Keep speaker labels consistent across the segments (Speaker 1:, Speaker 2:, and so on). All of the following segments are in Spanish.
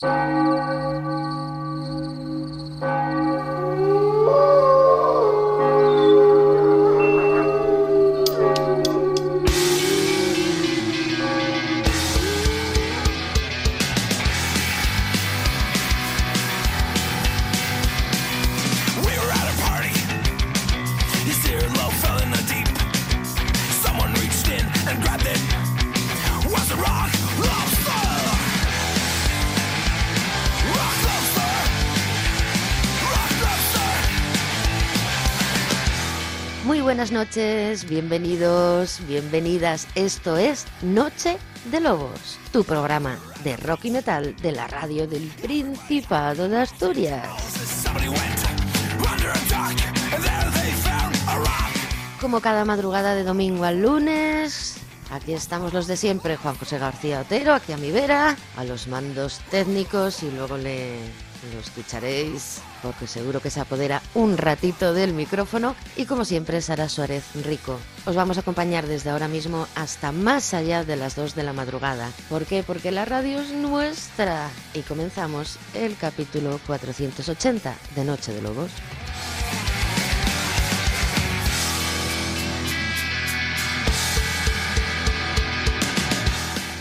Speaker 1: buenas bienvenidos, bienvenidas. Esto es Noche de Lobos, tu programa de rock y metal de la radio del Principado de Asturias. Como cada madrugada de domingo al lunes, Aquí estamos los de siempre, Juan José García Otero, aquí a mi vera, a los mandos técnicos y luego le, lo escucharéis porque seguro que se apodera un ratito del micrófono y como siempre Sara Suárez Rico. Os vamos a acompañar desde ahora mismo hasta más allá de las 2 de la madrugada. ¿Por qué? Porque la radio es nuestra y comenzamos el capítulo 480 de Noche de Lobos.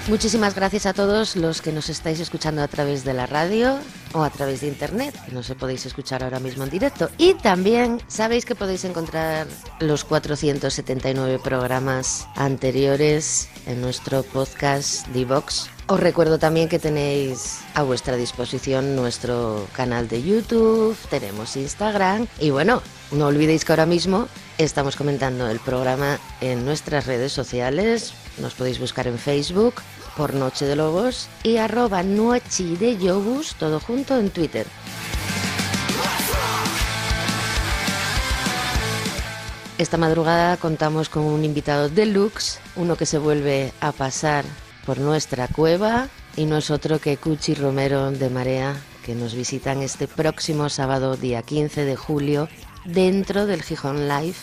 Speaker 1: Muchísimas gracias a todos los que nos estáis escuchando a través de la radio o a través de internet, que no se podéis escuchar ahora mismo en directo. Y también sabéis que podéis encontrar los 479 programas anteriores en nuestro podcast Divox. Os recuerdo también que tenéis a vuestra disposición nuestro canal de YouTube, tenemos Instagram y bueno, no olvidéis que ahora mismo estamos comentando el programa en nuestras redes sociales, nos podéis buscar en Facebook por Noche de Lobos y arroba de Yobus, todo junto en Twitter. Esta madrugada contamos con un invitado deluxe, uno que se vuelve a pasar por nuestra cueva y no es otro que Cuchi Romero de Marea, que nos visitan este próximo sábado, día 15 de julio, dentro del Gijón Live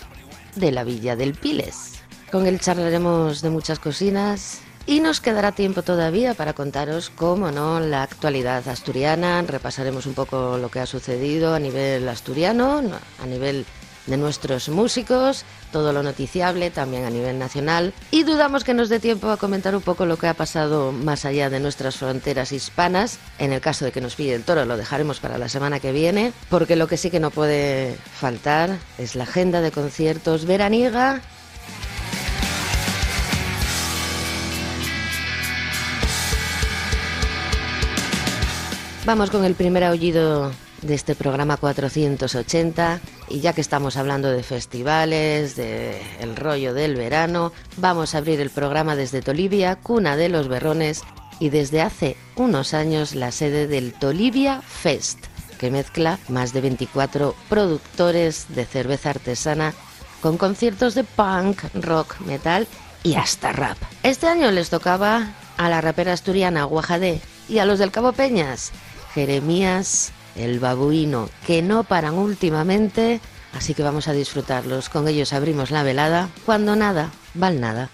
Speaker 1: de la Villa del Piles. Con él charlaremos de muchas cocinas, y nos quedará tiempo todavía para contaros, cómo no, la actualidad asturiana. Repasaremos un poco lo que ha sucedido a nivel asturiano, a nivel de nuestros músicos, todo lo noticiable también a nivel nacional. Y dudamos que nos dé tiempo a comentar un poco lo que ha pasado más allá de nuestras fronteras hispanas. En el caso de que nos pille el toro lo dejaremos para la semana que viene, porque lo que sí que no puede faltar es la agenda de conciertos veraniega. Vamos con el primer aullido de este programa 480 y ya que estamos hablando de festivales, de el rollo del verano, vamos a abrir el programa desde Tolivia, cuna de los berrones y desde hace unos años la sede del Tolivia Fest, que mezcla más de 24 productores de cerveza artesana con conciertos de punk, rock, metal y hasta rap. Este año les tocaba a la rapera asturiana Guajadé y a los del Cabo Peñas Jeremías, el babuino, que no paran últimamente, así que vamos a disfrutarlos. Con ellos abrimos la velada, cuando nada, val nada.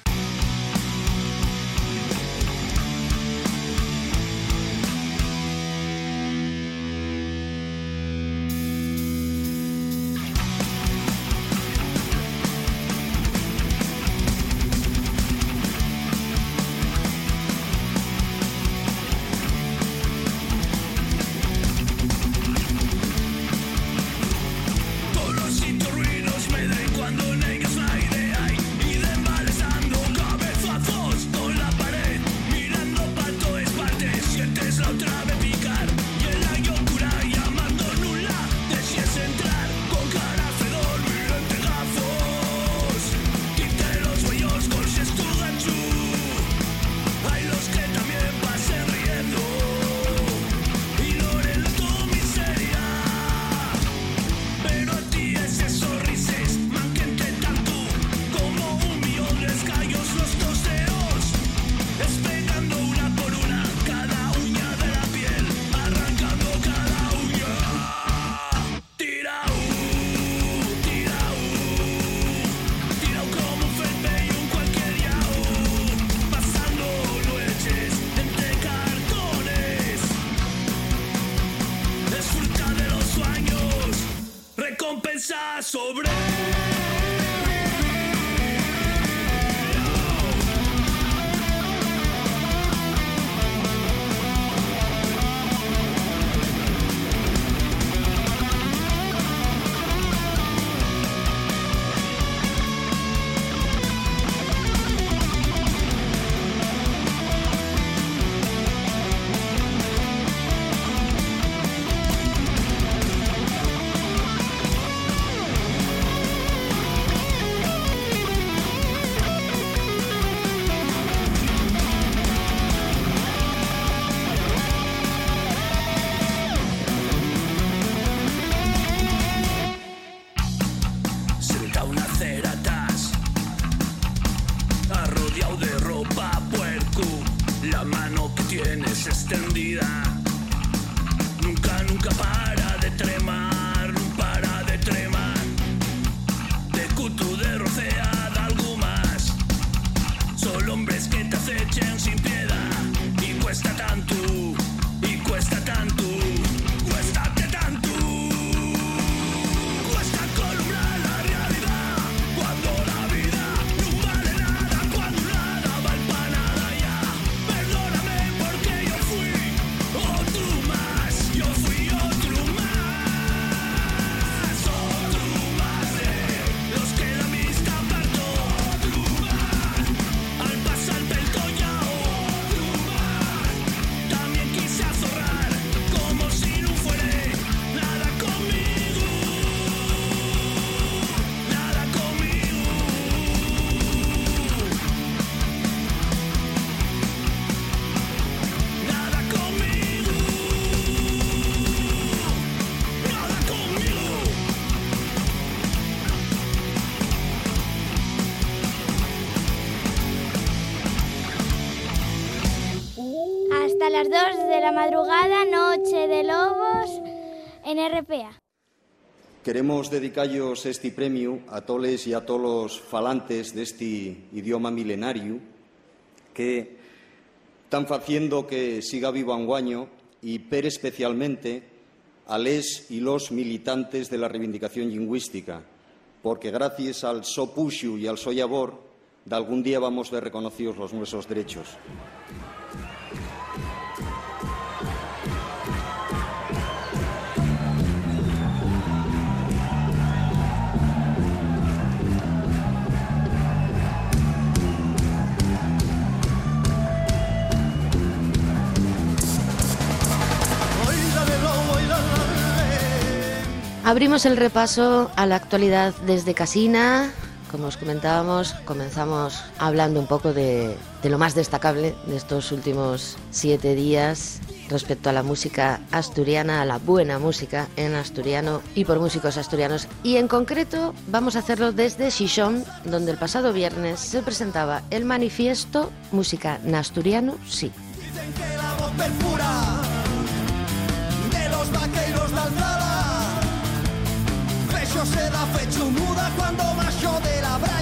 Speaker 2: Madrugada Noche de Lobos en RPA.
Speaker 3: Queremos dedicarlos este premio a toles e a tolos falantes deste idioma milenario que están faciendo que siga vivo anguaño y per especialmente a les y los militantes de la reivindicación lingüística, porque gracias al sopuxu y al soyabor, de algún día vamos a ver reconocidos los nuestros derechos.
Speaker 1: Abrimos el repaso a la actualidad desde Casina. Como os comentábamos, comenzamos hablando un poco de, lo más destacable de estos últimos siete días respecto a la música asturiana, a la buena música en asturiano y por músicos asturianos. Y en concreto vamos a hacerlo desde Xixón, donde el pasado viernes se presentaba el manifiesto Música en Asturiano, sí. Dicen que la voz de los vaqueros se da fecho muda cuando macho de la brasa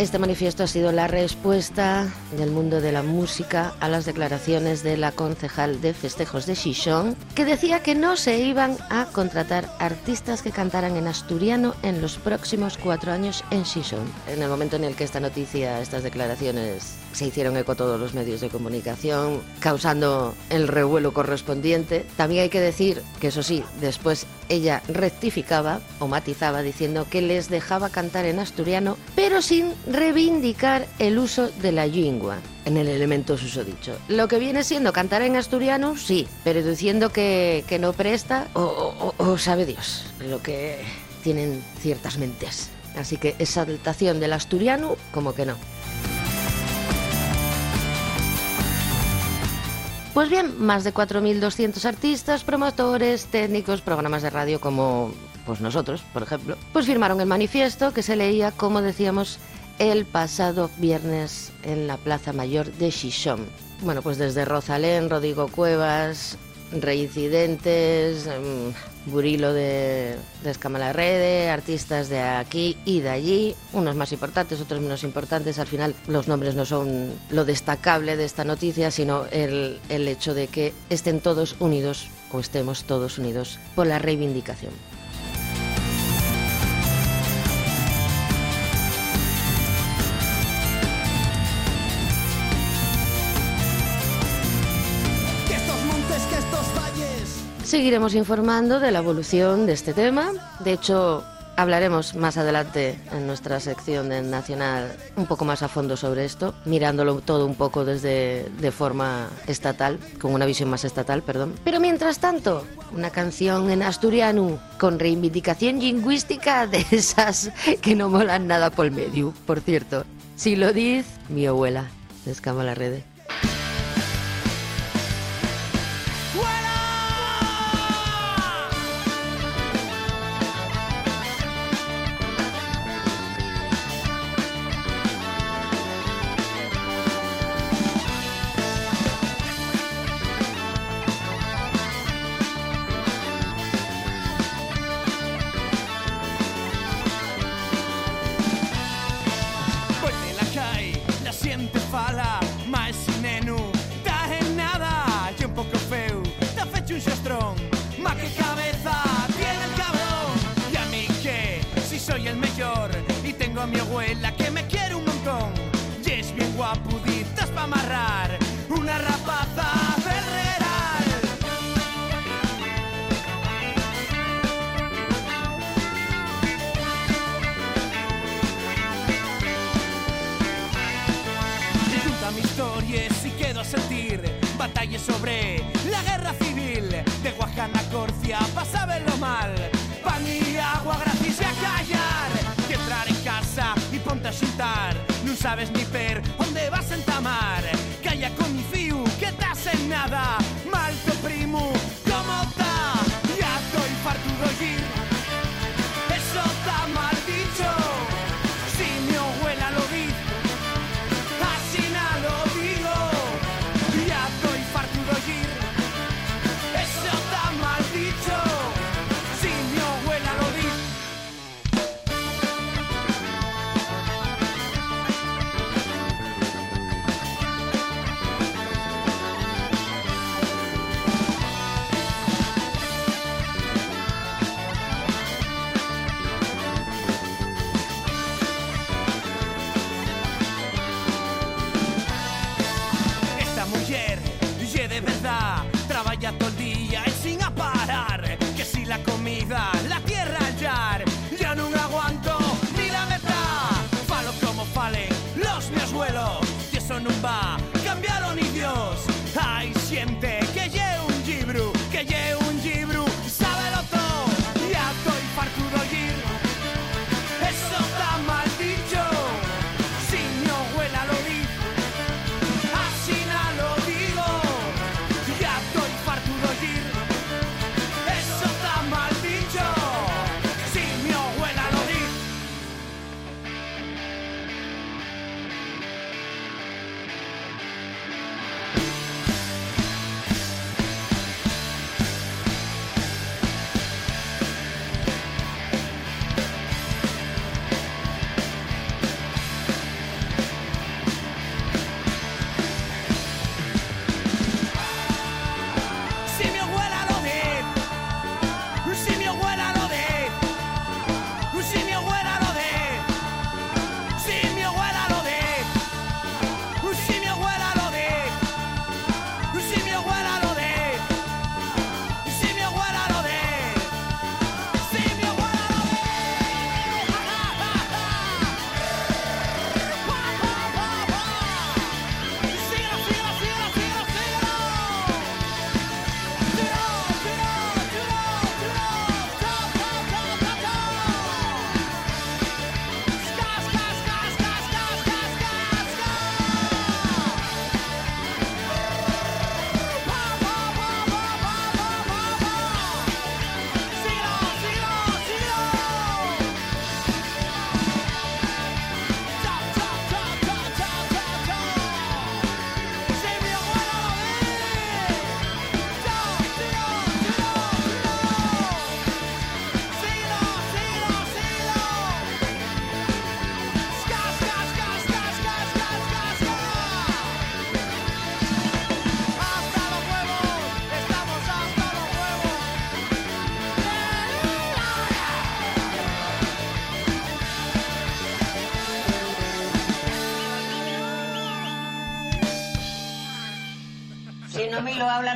Speaker 1: este manifiesto ha sido la respuesta del mundo de la música a las declaraciones de la concejal de festejos de Xixón, que decía que no se iban a contratar artistas que cantaran en asturiano en los próximos cuatro años en Xixón. En el momento en el que esta noticia, estas declaraciones se hicieron eco todos los medios de comunicación, causando el revuelo correspondiente. También hay que decir que eso sí, después ella rectificaba o matizaba diciendo que les dejaba cantar en asturiano, pero sin reivindicar el uso de la lengua en el elemento susodicho. Lo que viene siendo cantar en asturiano, sí, pero diciendo que, no presta, o, o sabe Dios, lo que tienen ciertas mentes. Así que exaltación del asturiano, como que no. Pues bien, más de 4.200 artistas, promotores, técnicos, programas de radio como pues nosotros, por ejemplo, pues firmaron el manifiesto que se leía, como decíamos, el pasado viernes en la Plaza Mayor de Xixón. Bueno, pues desde Rosalén, Rodrigo Cuevas, Reincidentes, em, Burilo de, de Escamalarrede, artistas de aquí y de allí, unos más importantes, otros menos importantes. Al final los nombres no son lo destacable de esta noticia, sino el, el hecho de que estén todos unidos o estemos todos unidos por la reivindicación. Seguiremos informando de la evolución de este tema. De hecho, Hablaremos más adelante en nuestra sección de Nacional un poco más a fondo sobre esto, mirándolo todo un poco desde de forma estatal, con una visión más estatal, perdón. Pero mientras tanto, una canción en asturiano con reivindicación lingüística de esas que no molan nada por medio, por cierto. Si lo dice mi abuela, descama la red.
Speaker 4: insultar, no sabes ni fer on vas entamar. Calla con mi fiu, que t'has en nada.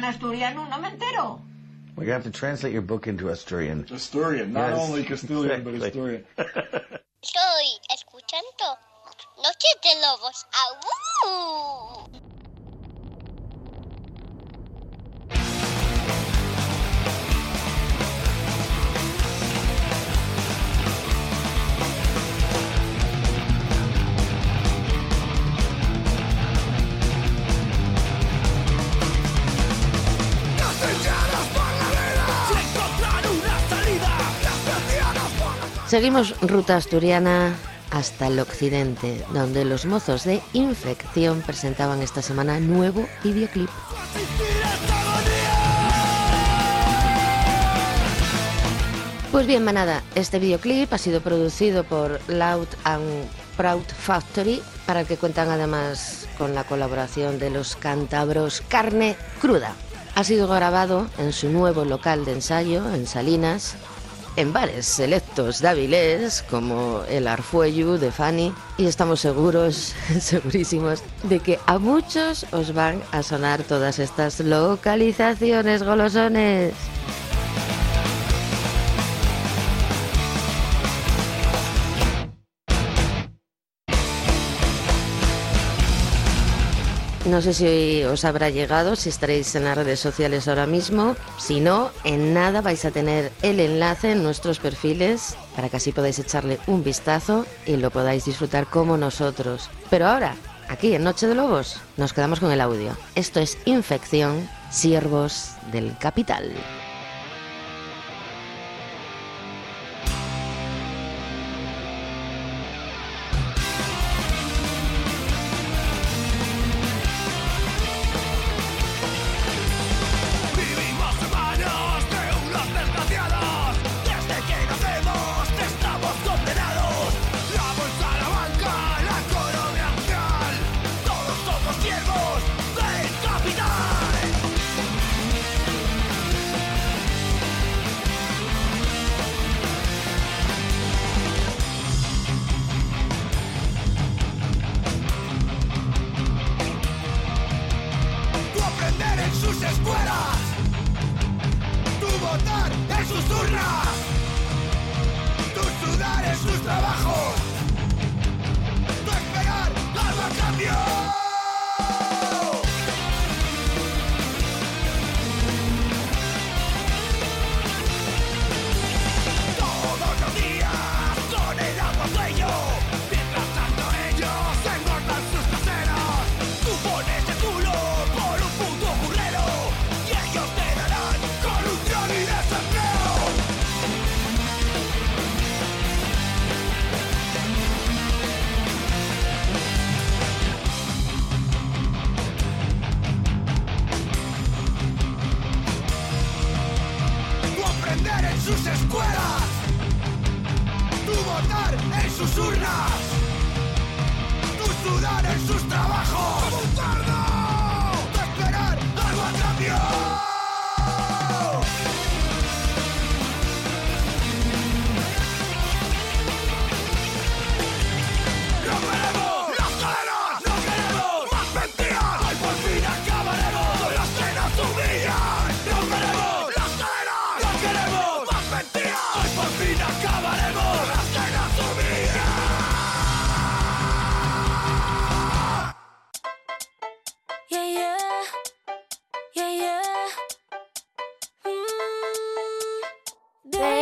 Speaker 4: Asturiano, no me entero. We have to translate your book into Asturian.
Speaker 5: Asturian, not
Speaker 4: Yes,
Speaker 5: only Castilian, but. Asturian.
Speaker 6: Estoy escuchando Noche de Lobos. ¡Au!
Speaker 1: Seguimos ruta asturiana hasta el occidente, donde los mozos de Infección presentaban esta semana nuevo videoclip. Pues bien, manada, este videoclip ha sido producido por Loud and Proud Factory, para el que cuentan además con la colaboración de los cántabros Carne Cruda. Ha sido grabado en su nuevo local de ensayo, en Salinas, en bares selectos de como el Arfuellu de Fanny, y estamos seguros, segurísimos, de que a muchos os van a sonar todas estas localizaciones golosones. No sé si os habrá llegado, si estaréis en las redes sociales ahora mismo. Si no, en nada vais a tener el enlace en nuestros perfiles para que así podáis echarle un vistazo y lo podáis disfrutar como nosotros. Pero ahora, aquí en Noche de Lobos, nos quedamos con el audio. Esto es Infección, Siervos del Capital.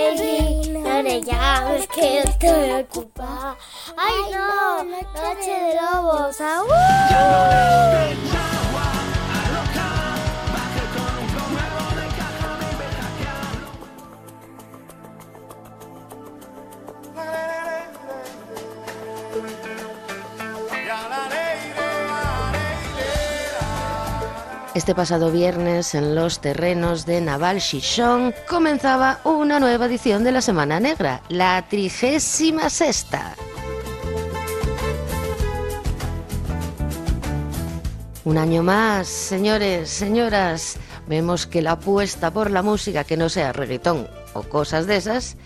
Speaker 2: Baby, no le llames que estoy ocupada. Ay, no, noche de lobos. ¡Au!
Speaker 1: Este pasado viernes, en los terrenos de Naval Chichón, comenzaba una nueva edición de la Semana Negra, la trigésima sexta. Un año más, señores, señoras, vemos que la apuesta por la música que no sea reggaetón o cosas de esas,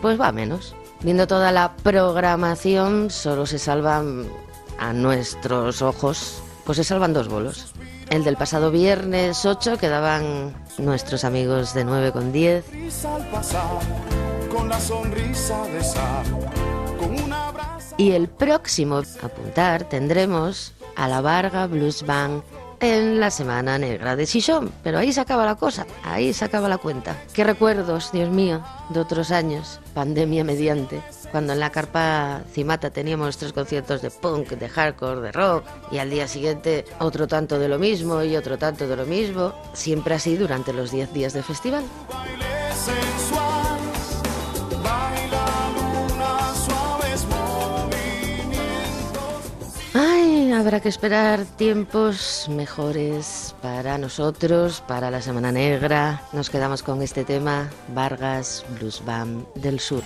Speaker 1: pues va menos. Viendo toda la programación, solo se salvan a nuestros ojos, pues se salvan dos bolos. El del pasado viernes 8 quedaban nuestros amigos de 9 con 10.
Speaker 7: al pasar, con la sonrisa de sal, con una brasa.
Speaker 1: Y el próximo apuntar tendremos a la Varga Blues Band en la Semana Negra de Sison. Pero ahí se acaba la cosa, ahí se acaba la cuenta. Qué recuerdos, Dios mío, de otros años, pandemia mediante, cuando en la carpa Cimata teníamos nuestros conciertos de punk, de hardcore, de rock, y al día siguiente otro tanto de lo mismo y otro tanto de lo mismo, siempre así durante los 10 días de festival. Ay, habrá que esperar tiempos mejores para nosotros, para la Semana Negra. Nos quedamos con este tema, Vargas Blues Band del Sur.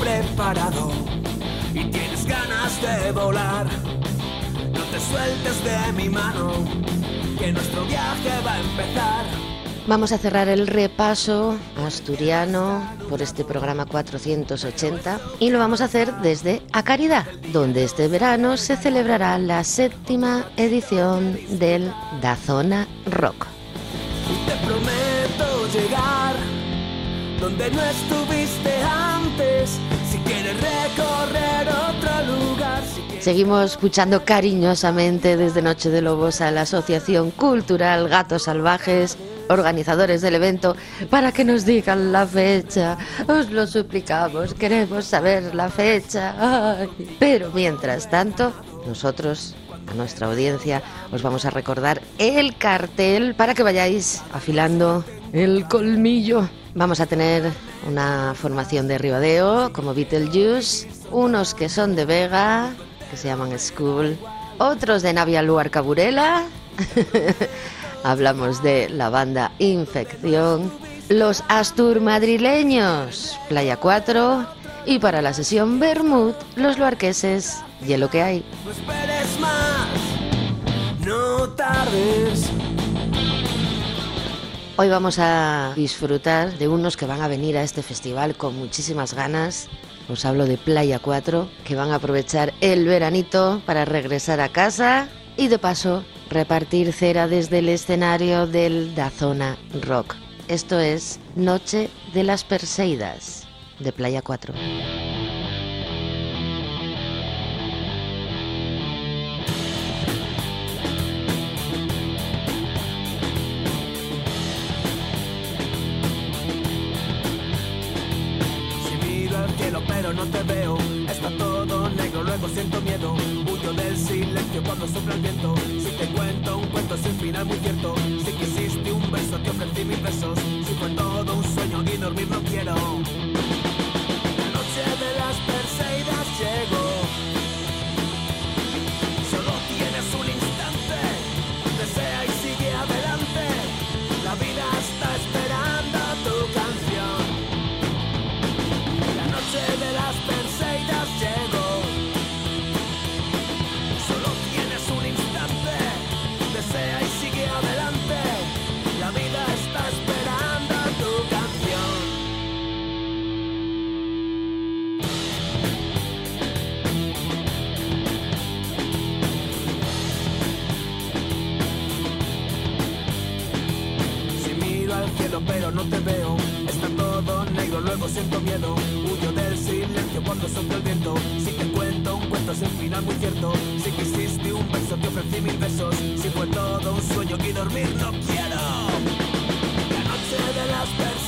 Speaker 8: Preparado y tienes ganas de volar, no te sueltes de mi mano, que nuestro viaje va a empezar.
Speaker 1: Vamos a cerrar el repaso asturiano por este programa 480 y lo vamos a hacer desde Acaridad, donde este verano se celebrará la séptima edición del Dazona Rock.
Speaker 8: Te prometo llegar donde no estuviste antes.
Speaker 1: Seguimos escuchando cariñosamente desde Noche de Lobos a la Asociación Cultural Gatos Salvajes, organizadores del evento, para que nos digan la fecha. Os lo suplicamos, queremos saber la fecha. Pero mientras tanto, nosotros, a nuestra audiencia, os vamos a recordar el cartel para que vayáis afilando el colmillo. Vamos a tener una formación de Ribadeo, como Beetlejuice, unos que son de Vega, que se llaman School, otros de Navia Luar Caburela. Hablamos de la banda Infección, los Astur madrileños, Playa 4, y para la sesión Bermud, los luarqueses, Hielo que hay.
Speaker 8: no esperes más, no tardes.
Speaker 1: Hoy vamos a disfrutar de unos que van a venir a este festival con muchísimas ganas. Os hablo de Playa 4, que van a aprovechar el veranito para regresar a casa y de paso repartir cera desde el escenario del Dazona Rock. Esto es Noche de las Perseidas, de Playa 4.
Speaker 8: Siento miedo. Huyo del silencio cuando sopla el viento. Si te cuento un cuento sin final muy cierto, siento miedo. Huyo del silencio cuando sopla el viento. Si te cuento un cuento sin final muy cierto. Si quisiste un beso te ofrecí mil besos. Si fue todo un sueño y dormir no quiero. La noche de las Perseidas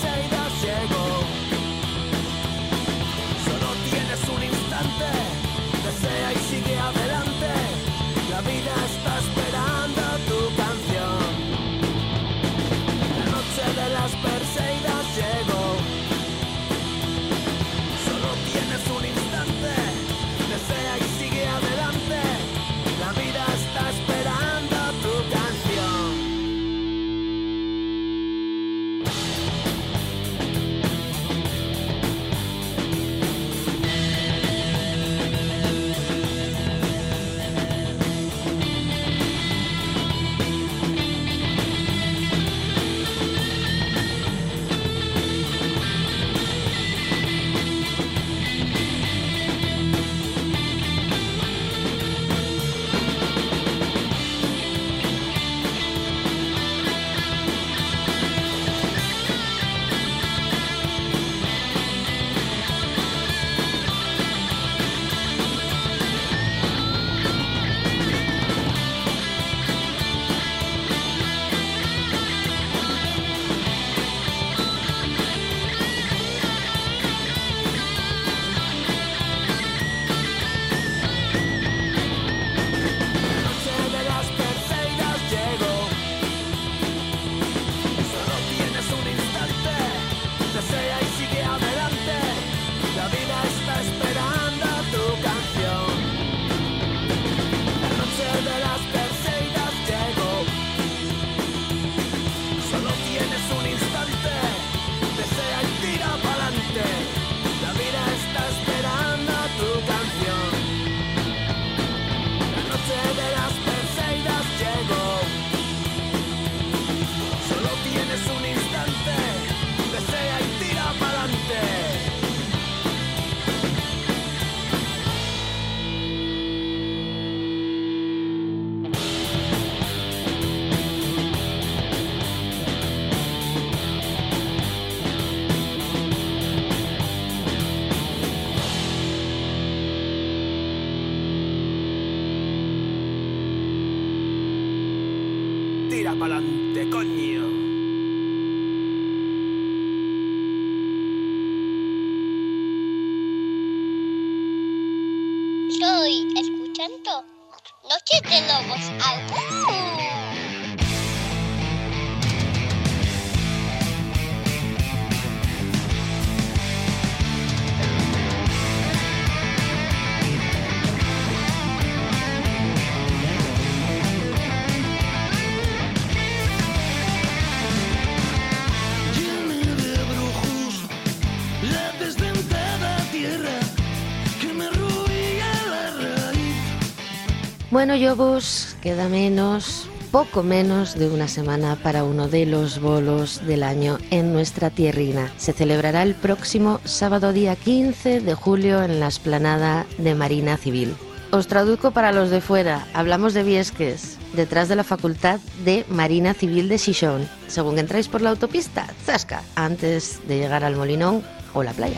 Speaker 1: Bueno, Yobus, queda menos, poco menos de una semana para uno de los bolos del año en nuestra tierrina. Se celebrará el próximo sábado día 15 de julio en la esplanada de Marina Civil. Os traduzco para los de fuera. Hablamos de Viesques, detrás de la Facultad de Marina Civil de Xixón. Según entráis por la autopista, zasca, antes de llegar al Molinón o la playa.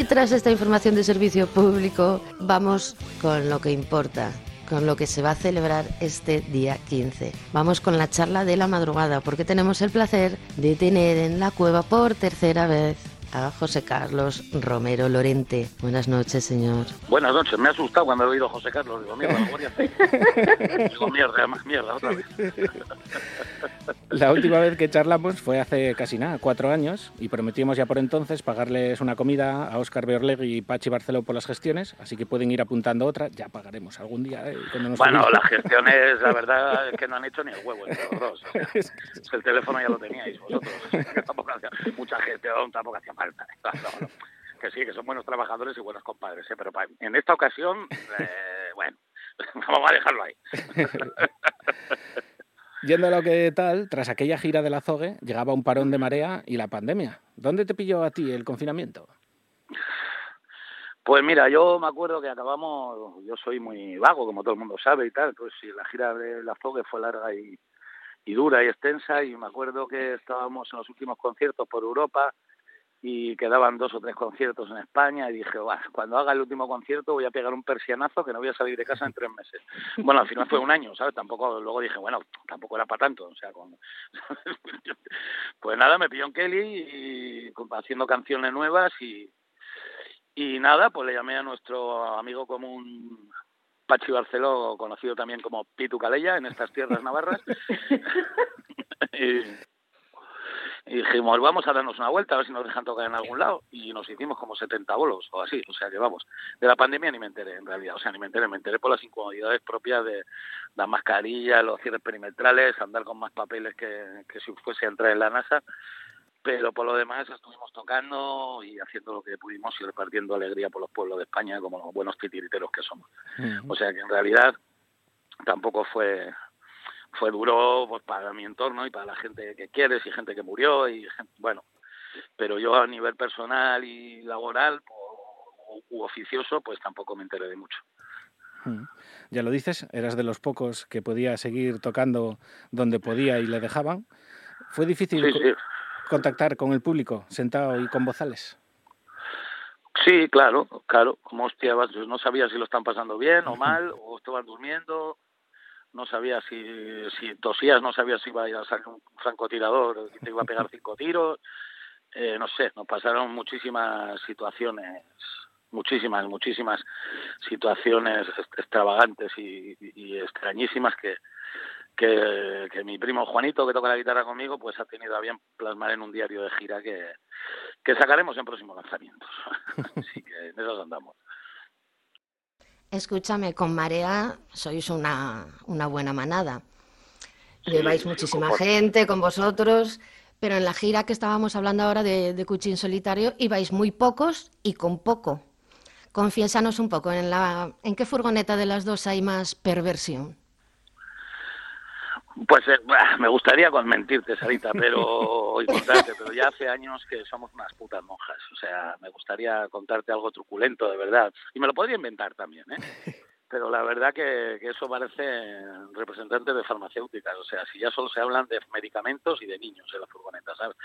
Speaker 1: Y tras esta información de servicio público, vamos con lo que importa, con lo que se va a celebrar este día 15. Vamos con la charla de la madrugada, porque tenemos el placer de tener en la cueva por tercera vez a José Carlos Romero Lorente. Buenas noches, señor.
Speaker 5: Buenas noches, me ha asustado cuando he oído a José Carlos. Digo, mierda. Digo, mierda, más mierda, otra vez.
Speaker 9: La última vez que charlamos fue hace casi nada, cuatro años, y prometimos ya por entonces pagarles una comida a Óscar Beorlegui y Pachi Barceló por las gestiones, así que pueden ir apuntando otra, ya pagaremos algún día. ¿eh? Cuando nos
Speaker 5: Bueno, las gestiones, la verdad es que no han hecho ni el huevo entre los dos. El teléfono ya lo teníais vosotros. Que tampoco hacía mucha gestión, tampoco hacía falta. No, no. Que sí, que son buenos trabajadores y buenos compadres, ¿eh? pero en esta ocasión, eh, bueno, vamos a dejarlo ahí.
Speaker 9: Yendo a lo que tal, tras aquella gira de la Zogue, llegaba un parón de marea y la pandemia. ¿Dónde te pilló a ti el confinamiento?
Speaker 5: Pues mira, yo me acuerdo que acabamos, yo soy muy vago, como todo el mundo sabe y tal, pues sí, la gira de la Zogue fue larga y, y dura y extensa y me acuerdo que estábamos en los últimos conciertos por Europa y quedaban dos o tres conciertos en España y dije, "Buah, cuando haga el último concierto voy a pegar un persianazo que no voy a salir de casa en tres meses. Bueno, al final fue un año, ¿sabes? Tampoco, luego dije, bueno, tampoco era para tanto, o sea, con... pues nada, me pilló en Kelly y haciendo canciones nuevas y, y nada, pues le llamé a nuestro amigo común Pachi Barceló, conocido también como Pitu Calella en estas tierras navarras. y, y dijimos, vamos a darnos una vuelta, a ver si nos dejan tocar en algún lado. Y nos hicimos como 70 bolos o así. O sea que vamos, de la pandemia ni me enteré en realidad. O sea, ni me enteré, me enteré por las incomodidades propias de las mascarillas, los cierres perimetrales, andar con más papeles que, que si fuese a entrar en la NASA pero por lo demás estuvimos tocando y haciendo lo que pudimos y repartiendo alegría por los pueblos de España como los buenos titiriteros que somos. O sea que en realidad tampoco fue fue duro pues, para mi entorno y para la gente que quieres y gente que murió y gente- bueno, pero yo a nivel personal y laboral o- u oficioso pues tampoco me enteré de mucho.
Speaker 9: Mm. Ya lo dices, eras de los pocos que podía seguir tocando donde podía y le dejaban. ¿Fue difícil
Speaker 5: Sí,
Speaker 9: co-
Speaker 5: sí.
Speaker 9: contactar con el público sentado y con bozales?
Speaker 5: Sí, claro, claro. Como hostia, no sabía si lo están pasando bien o mal, o estaban durmiendo. No sabía si, si tosías, no sabía si iba a ir a salir un francotirador te iba a pegar cinco tiros. Eh, no sé, nos pasaron muchísimas situaciones, muchísimas, muchísimas situaciones extravagantes y, y extrañísimas que, que, que mi primo Juanito, que toca la guitarra conmigo, pues ha tenido a bien plasmar en un diario de gira que, que sacaremos en próximos lanzamientos. Así que en eso andamos.
Speaker 1: Escúchame, con Marea sois una, una buena manada. Lleváis muchísima gente con vosotros, pero en la gira que estábamos hablando ahora de, de Cuchín Solitario ibais muy pocos y con poco. Confiésanos un poco, ¿en, la, ¿en qué furgoneta de las dos hay más perversión?
Speaker 5: Pues eh, me gustaría con mentirte, Sarita, pero y contarte, pero ya hace años que somos unas putas monjas. O sea, me gustaría contarte algo truculento, de verdad. Y me lo podría inventar también, ¿eh? Pero la verdad que, que eso parece representantes de farmacéuticas. O sea, si ya solo se hablan de medicamentos y de niños en la furgoneta, ¿sabes?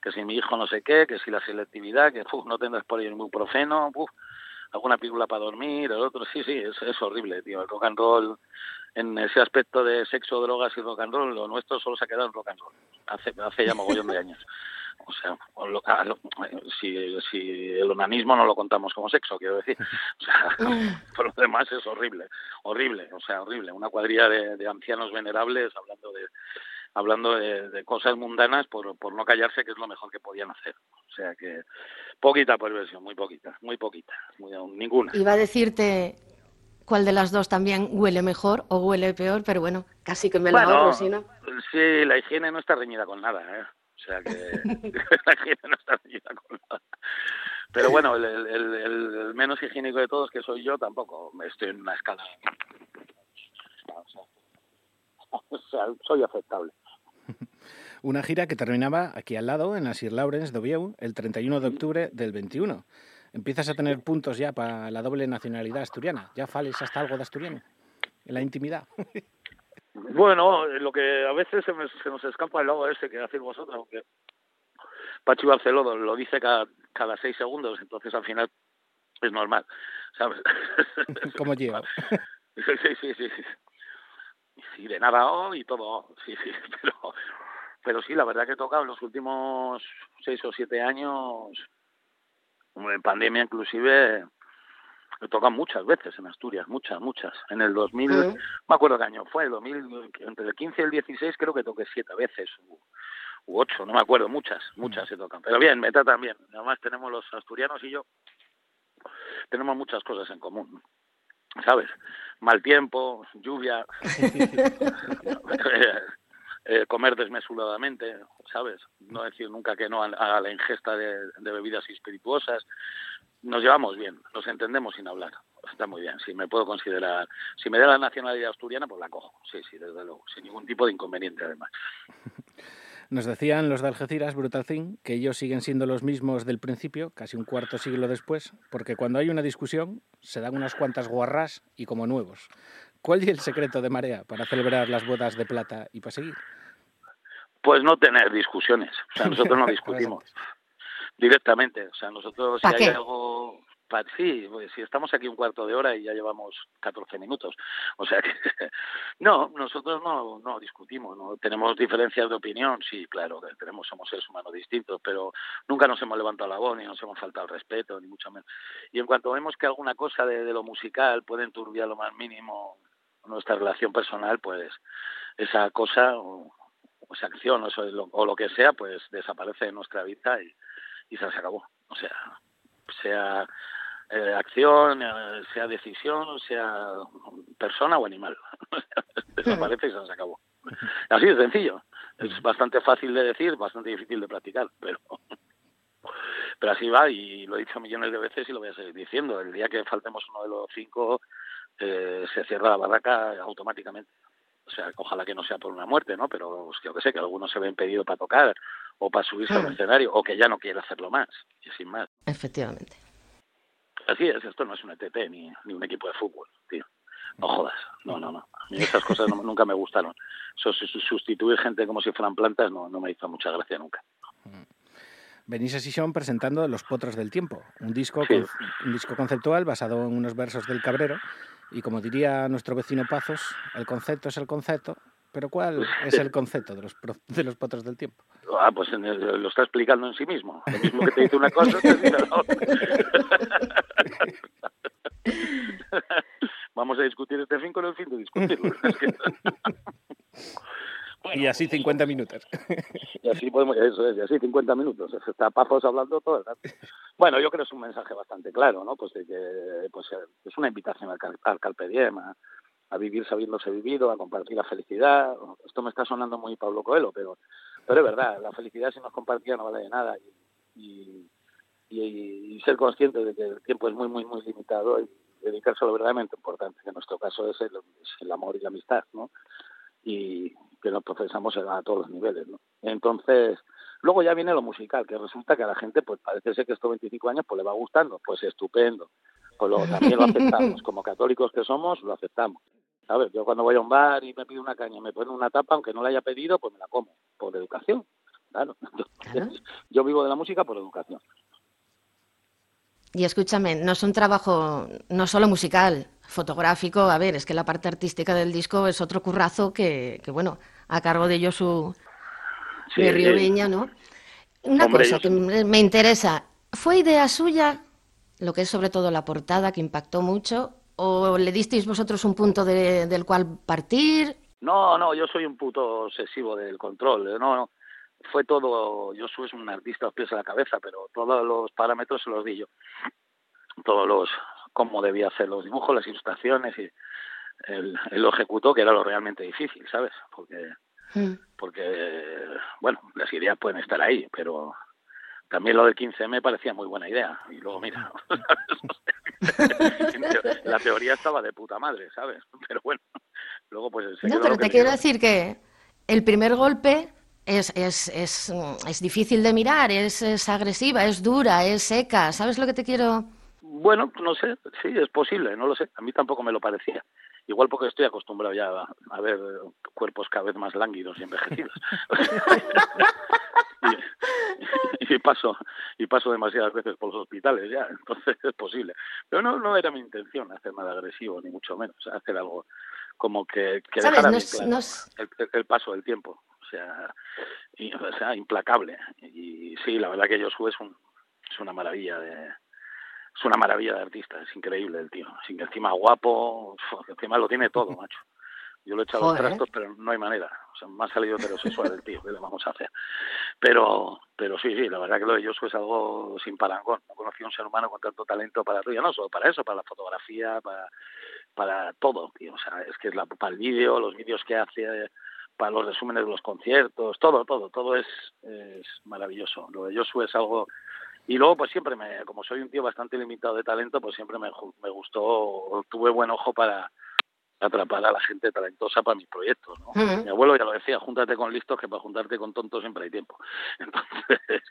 Speaker 5: Que si mi hijo no sé qué, que si la selectividad, que uf, no tendrás por ahí el ibuprofeno, uf. Alguna película para dormir, el otro, sí, sí, es, es horrible, tío. El rock and roll, en ese aspecto de sexo, drogas y rock and roll, lo nuestro solo se ha quedado en rock and roll. Hace, hace ya mogollón de años. O sea, lo- a lo- si, si el onanismo no lo contamos como sexo, quiero decir. O sea, por lo demás es horrible, horrible, o sea, horrible. Una cuadrilla de ancianos venerables hablando de hablando de, de cosas mundanas por, por no callarse, que es lo mejor que podían hacer. O sea que poquita perversión, muy poquita, muy poquita, muy- ninguna.
Speaker 10: Iba a decirte cuál de las dos también huele mejor o huele peor, pero bueno, casi que me la
Speaker 5: Bueno,
Speaker 10: ahorro, si no.
Speaker 5: Sí, la higiene no está reñida con nada, ¿eh? O sea que la higiene no está reñida con nada. Pero bueno, el, el- el- el menos higiénico de todos, que soy yo, tampoco estoy en una escala. O sea, o sea, soy aceptable.
Speaker 9: Una gira que terminaba aquí al lado, en la Sir Lawrence de Oviedo, el 31 de octubre del 21. Empiezas a tener puntos ya para la doble nacionalidad asturiana. Ya fales hasta algo de asturiano, en la intimidad.
Speaker 5: Bueno, lo que a veces se, me- se nos escapa el logo ese que hacéis vosotros, aunque Pachi Barceló lo dice cada, cada seis segundos, entonces al final es normal, ¿sabes?
Speaker 9: Como llevo.
Speaker 5: Sí, sí, sí, sí. Sí, de nada oh, y todo oh, sí, sí, pero, pero sí, la verdad que he tocado en los últimos seis o siete años, en pandemia inclusive, he tocado muchas veces en Asturias, muchas, muchas. En el 2000,
Speaker 10: Mm.
Speaker 5: me acuerdo qué año fue, el 2000, entre el 15 y el 16 creo que toqué siete veces, u, u ocho, no me acuerdo, muchas, muchas he tocado. Pero bien, meta también, además tenemos los asturianos y yo, tenemos muchas cosas en común. ¿sabes? Mal tiempo, lluvia, eh, comer desmesuradamente, ¿sabes? No decir nunca que no a, la ingesta de, de bebidas espirituosas. Nos llevamos bien, nos entendemos sin hablar. Está muy bien. Si me puedo considerar, si me da la nacionalidad asturiana, pues la cojo. Sí, sí, desde luego, sin ningún tipo de inconveniente, además.
Speaker 9: Nos decían los de Algeciras, Brutal Thing, que ellos siguen siendo los mismos del principio, casi un cuarto siglo después, porque cuando hay una discusión se dan unas cuantas guarras y como nuevos. ¿Cuál es el secreto de Marea para celebrar las bodas de plata y para seguir?
Speaker 5: Pues no tener discusiones. O sea, nosotros no discutimos directamente. O sea, nosotros si
Speaker 10: ¿Pa
Speaker 5: hay
Speaker 10: qué?
Speaker 5: algo... sí, pues, si estamos aquí un cuarto de hora y ya llevamos 14 minutos. O sea que... No, nosotros no, no discutimos, no tenemos diferencias de opinión, sí, claro, que tenemos, somos seres humanos distintos, pero nunca nos hemos levantado la voz ni nos hemos faltado el respeto, ni mucho menos. Y en cuanto vemos que alguna cosa de, de lo musical puede enturbiar lo más mínimo nuestra relación personal, pues esa cosa o, o esa acción o, eso, lo, o lo que sea, pues desaparece de nuestra vida y, y se acabó. O sea, sea eh, acción, eh, sea decisión, sea persona o animal. Desaparece y se acabó. Así de sencillo. Es bastante fácil de decir, bastante difícil de practicar, pero pero así va y lo he dicho millones de veces y lo voy a seguir diciendo. El día que faltemos uno de los cinco eh, se cierra la barraca automáticamente. O sea, ojalá que no sea por una muerte, ¿no? Pero pues, yo que sé, que alguno se ve impedido para tocar o para subirse al
Speaker 10: Hmm.
Speaker 5: escenario o que ya no quiere hacerlo más y sin más.
Speaker 10: Efectivamente.
Speaker 5: Así es, esto no es un ETT ni, ni un equipo de fútbol, tío. No jodas, no, no, no. A mí esas cosas no- nunca me gustaron. Sustituir gente como si fueran plantas no, no me hizo mucha gracia nunca.
Speaker 9: Venís a Sison presentando Los Potros del Tiempo, un disco,
Speaker 5: Sí.
Speaker 9: con- un disco conceptual basado en unos versos del Cabrero. Y como diría nuestro vecino Pazos, el concepto es el concepto. Pero ¿cuál es el concepto de los, de los Potros del Tiempo?
Speaker 5: Ah, pues en el- lo está explicando en sí mismo. Lo mismo que te dice una cosa, te dice la otra. Vamos a discutir este fin con el fin de discutirlo.
Speaker 9: Y así 50 minutos.
Speaker 5: Y así podemos, eso es, y así 50 minutos. Está Pazos hablando todo el rato. Bueno, yo creo que es un mensaje bastante claro, ¿no? Pues de que pues, eh, es una invitación al, al carpe diem, a, a vivir sabiéndose vivido, a compartir la felicidad. Esto me está sonando muy Pablo Coelho, pero, pero es verdad, la felicidad si no es compartida no vale de nada. Y, y, y- y ser consciente de que el tiempo es muy, muy, muy limitado y dedicarse a lo verdaderamente importante, que en nuestro caso es el, es el amor y la amistad, ¿no? Y que lo procesamos a todos los niveles, ¿no? Entonces, luego ya viene lo musical, que resulta que a la gente, pues parece ser que estos 25 años pues le va gustando, pues estupendo. Pues luego también lo aceptamos, como católicos que somos, lo aceptamos. ¿Sabes? Yo cuando voy a un bar y me pido una caña y me ponen una tapa, aunque no la haya pedido, pues me la como, por educación. Claro. Entonces, yo vivo de la música por educación.
Speaker 10: Y escúchame, no es un trabajo no solo musical, fotográfico, a ver, es que la parte artística del disco es otro currazo que, que bueno, a cargo de Josu
Speaker 5: Sí,
Speaker 10: de Río
Speaker 5: eh,
Speaker 10: Viña, ¿no? Una
Speaker 5: hombre,
Speaker 10: cosa que me me interesa, ¿fue idea suya lo que es sobre todo la portada que impactó mucho? ¿O le disteis vosotros un punto de- del cual partir?
Speaker 5: No, no, yo soy un puto obsesivo del control. eh, No, no. Fue todo. Yo soy un artista a los pies de la cabeza, pero todos los parámetros se los di yo. Todos los. cómo debía hacer los dibujos, las ilustraciones y. Él, él lo ejecutó, que era lo realmente difícil, ¿sabes? Porque,
Speaker 10: Mm.
Speaker 5: porque, bueno, las ideas pueden estar ahí, pero también lo del 15 me parecía muy buena idea. Y luego, mira, la teoría estaba de puta madre, ¿sabes? Pero bueno, luego pues se
Speaker 10: No,
Speaker 5: quedó
Speaker 10: pero
Speaker 5: que
Speaker 10: te quiero decir que el primer golpe es, es, es, mm, es difícil de mirar, es, es agresiva, es dura, es seca. ¿Sabes lo que te quiero...?
Speaker 5: Bueno, no sé, sí, es posible, no lo sé. A mí tampoco me lo parecía. Igual porque estoy acostumbrado ya a, a ver cuerpos cada vez más lánguidos y envejecidos. y, y paso y paso demasiadas veces por los hospitales ya, entonces es posible. Pero no no era mi intención hacer nada agresivo, ni mucho menos, hacer algo como que, que
Speaker 10: ¿Sabes?
Speaker 5: dejara bien claro el, paso del tiempo, sea, y, o sea, implacable. Y sí, la verdad que Josué es un es una maravilla de es una maravilla de artista, es increíble el tío. Sin que encima guapo, encima lo tiene todo, macho. Yo le he echado los trastos, pero no hay manera. O sea, me ha salido heterosexual el tío, ¿qué le vamos a hacer? Pero, pero sí, sí, la verdad que lo de Josué es algo sin parangón. No conocí a un ser humano con tanto talento para todo, no solo para eso, para la fotografía, para, para todo, tío. O sea, es que es la, para el vídeo, los vídeos que hace, para los resúmenes de los conciertos, todo, todo, todo es, es maravilloso. Lo de Josué es algo y luego, pues siempre me, como soy un tío bastante limitado de talento, pues siempre me, me gustó, tuve buen ojo para atrapar a la gente talentosa para mis proyectos. Mi abuelo ya lo decía, júntate con listos que para juntarte con tontos siempre hay tiempo. Entonces,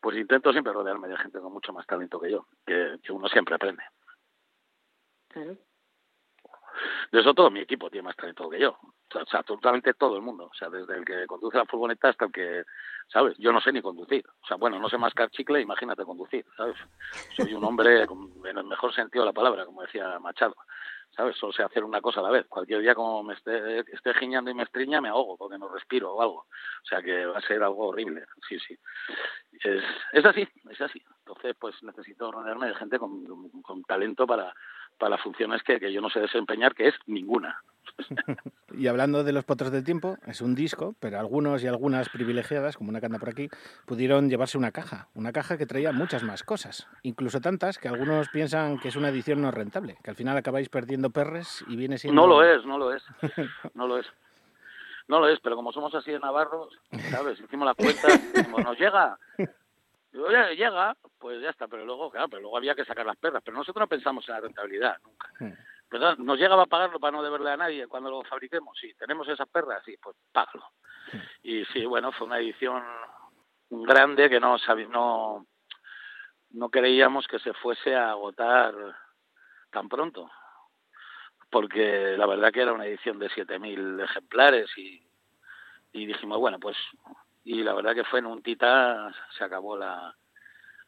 Speaker 5: pues intento siempre rodearme de gente con mucho más talento que yo, que, que uno siempre aprende. De eso todo mi equipo tiene más talento que yo. O sea, totalmente todo el mundo. O sea, desde el que conduce la furgoneta hasta el que, ¿sabes? Yo no sé ni conducir. O sea, bueno, no sé mascar chicle, imagínate conducir, ¿sabes? Soy un hombre en el mejor sentido de la palabra, como decía Machado. ¿Sabes? Solo sé hacer una cosa a la vez. Cualquier día como me esté, esté giñando y me estriña, me ahogo porque no respiro o algo. O sea que va a ser algo horrible. Sí, sí. Es, es así, es así. Entonces, pues necesito rodearme de gente con, con talento para, para las funciones que, que yo no sé desempeñar, que es ninguna.
Speaker 9: Y hablando de los potros del tiempo, es un disco, pero algunos y algunas privilegiadas, como una que anda por aquí, pudieron llevarse una caja, una caja que traía muchas más cosas, incluso tantas que algunos piensan que es una edición no rentable, que al final acabáis perdiendo perres y viene siendo...
Speaker 5: No lo es, no lo es, no lo es. No lo es, pero como somos así de navarros, ¿sabes? Hicimos la cuenta, dijimos, nos llega. Digo, "Ya, llega, pues ya está, pero luego, claro, pero luego había que sacar las perras, pero nosotros no pensamos en la rentabilidad nunca. ¿Verdad? ¿Nos llega a pagarlo para no deberle a nadie cuando lo fabriquemos? Sí, tenemos esas perras, sí, pues págalo. Y sí, bueno, fue una edición grande que no no no creíamos que se fuese a agotar tan pronto porque la verdad que era una edición de 7.000 ejemplares y, y dijimos, bueno, pues, y la verdad que fue en un tita, se acabó la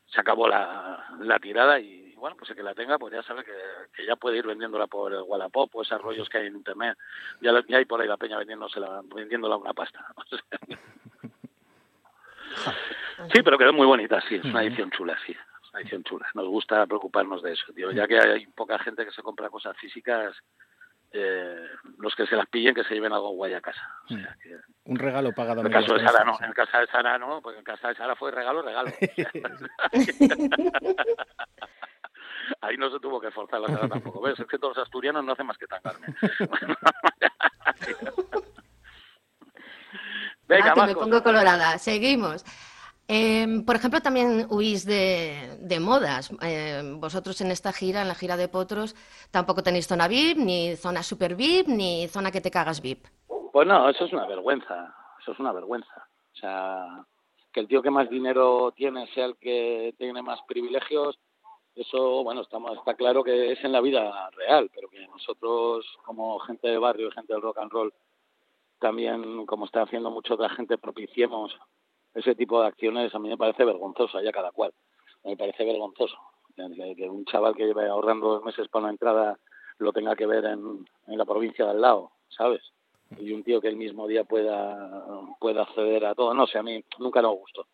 Speaker 5: se acabó la, la tirada y bueno, pues el que la tenga, pues ya sabe que, que ya puede ir vendiéndola por el Wallapop o esos rollos que hay en internet. Ya, ya hay por ahí la peña vendiéndosela, vendiéndola una pasta. Sí, pero quedó muy bonita, sí, es una edición chula, sí. es Una edición chula. Nos gusta preocuparnos de eso, tío. Ya que hay poca gente que se compra cosas físicas, eh, los que se las pillen que se lleven algo guay a casa. O sea, que-
Speaker 9: Un regalo pagado
Speaker 5: en el caso de Sara no, en el caso de Sara no, porque en casa de Sara fue regalo, regalo. Ahí no se tuvo que forzar la Sara tampoco. ¿Ves? Es que todos los asturianos no hacen más que tangarme. Venga,
Speaker 10: Ah, que me pongo colorada. Seguimos. Eh, por ejemplo, también huís de, modas. Eh, vosotros en esta gira, en la gira de Potros, tampoco tenéis zona VIP, ni zona super VIP, ni zona que te cagas VIP.
Speaker 5: Pues no, eso es una vergüenza. Eso es una vergüenza. O sea, que el tío que más dinero tiene sea el que tiene más privilegios, eso, bueno, estamos, está claro que es en la vida real, pero que nosotros, como gente de barrio y gente del rock and roll, también, como está haciendo mucha otra gente, propiciemos ese tipo de acciones, a mí me parece vergonzoso, allá cada cual. Me parece vergonzoso.
Speaker 7: Que, un chaval que lleva ahorrando dos meses para una entrada lo tenga que ver en, en la provincia de al lado, ¿sabes? Y un tío que el mismo día pueda, pueda acceder a todo. No sé, a mí nunca nos gustó.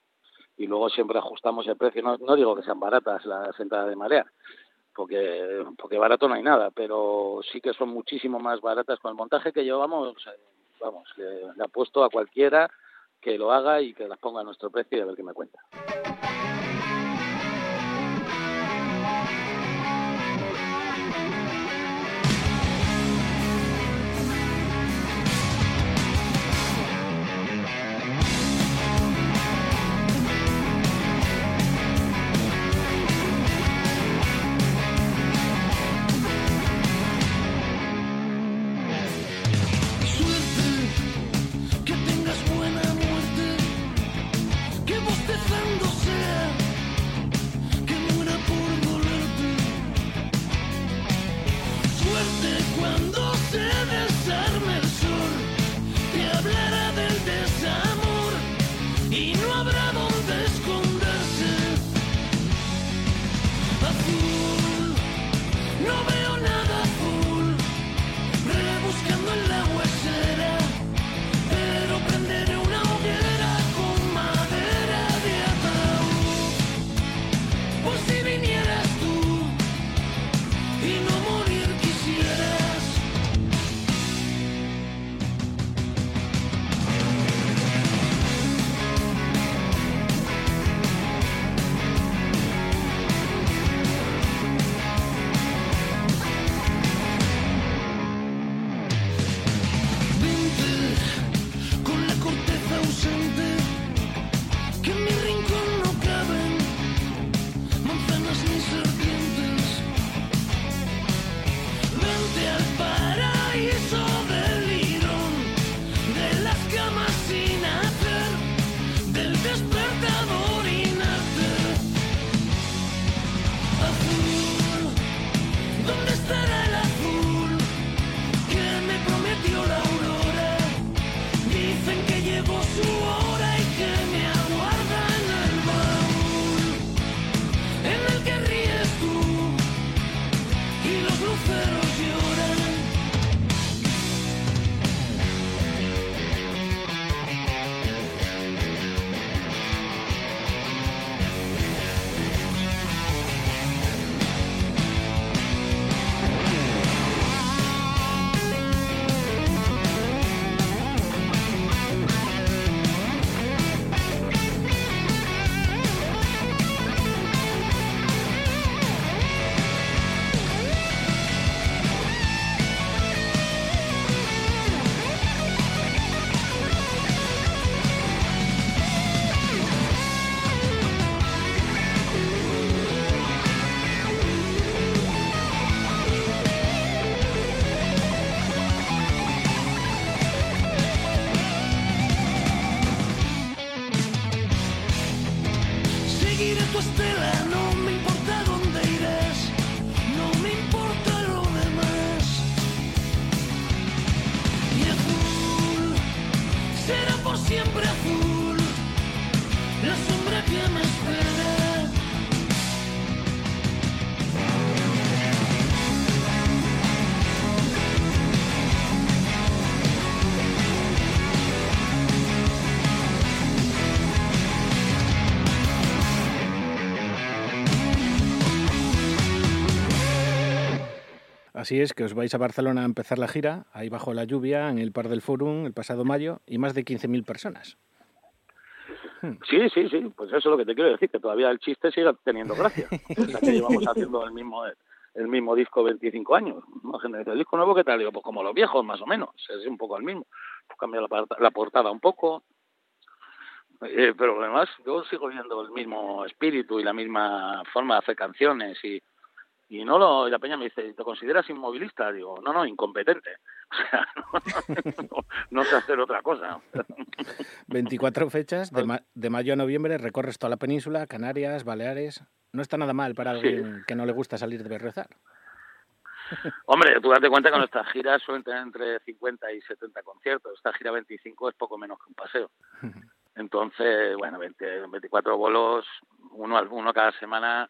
Speaker 7: Y luego siempre ajustamos el precio. No, no digo que sean baratas las entradas de marea, porque, porque barato no hay nada, pero sí que son muchísimo más baratas con el montaje que llevamos. eh, Vamos, le apuesto a cualquiera que lo haga y que las ponga a nuestro precio y a ver qué me cuenta.
Speaker 9: Así es, que os vais a Barcelona a empezar la gira, ahí bajo la lluvia, en el Par del Forum, el pasado mayo, y más de 15.000 personas.
Speaker 7: Sí, sí, sí, pues eso es lo que te quiero decir, que todavía el chiste sigue teniendo gracia. O sea, que llevamos haciendo el mismo el mismo disco 25 años. ¿no? Gente dice, ¿El disco nuevo qué tal? Digo, pues como los viejos, más o menos. Es un poco el mismo. Pues cambia la, la portada un poco. Eh, pero además, yo sigo viendo el mismo espíritu y la misma forma de hacer canciones y, y no lo, y la peña me dice, ¿te consideras inmovilista? Digo, no, no, incompetente. O sea, no, no- no sé hacer otra cosa.
Speaker 9: 24 fechas, de, ma- de mayo a noviembre recorres toda la península, Canarias, Baleares. No está nada mal para alguien que no le gusta salir de rezar.
Speaker 7: Hombre, tú date cuenta que nuestras giras suelen tener entre 50 y 70 conciertos. Esta gira 25 es poco menos que un paseo. Entonces, bueno, 20, 24 bolos, uno, uno cada semana,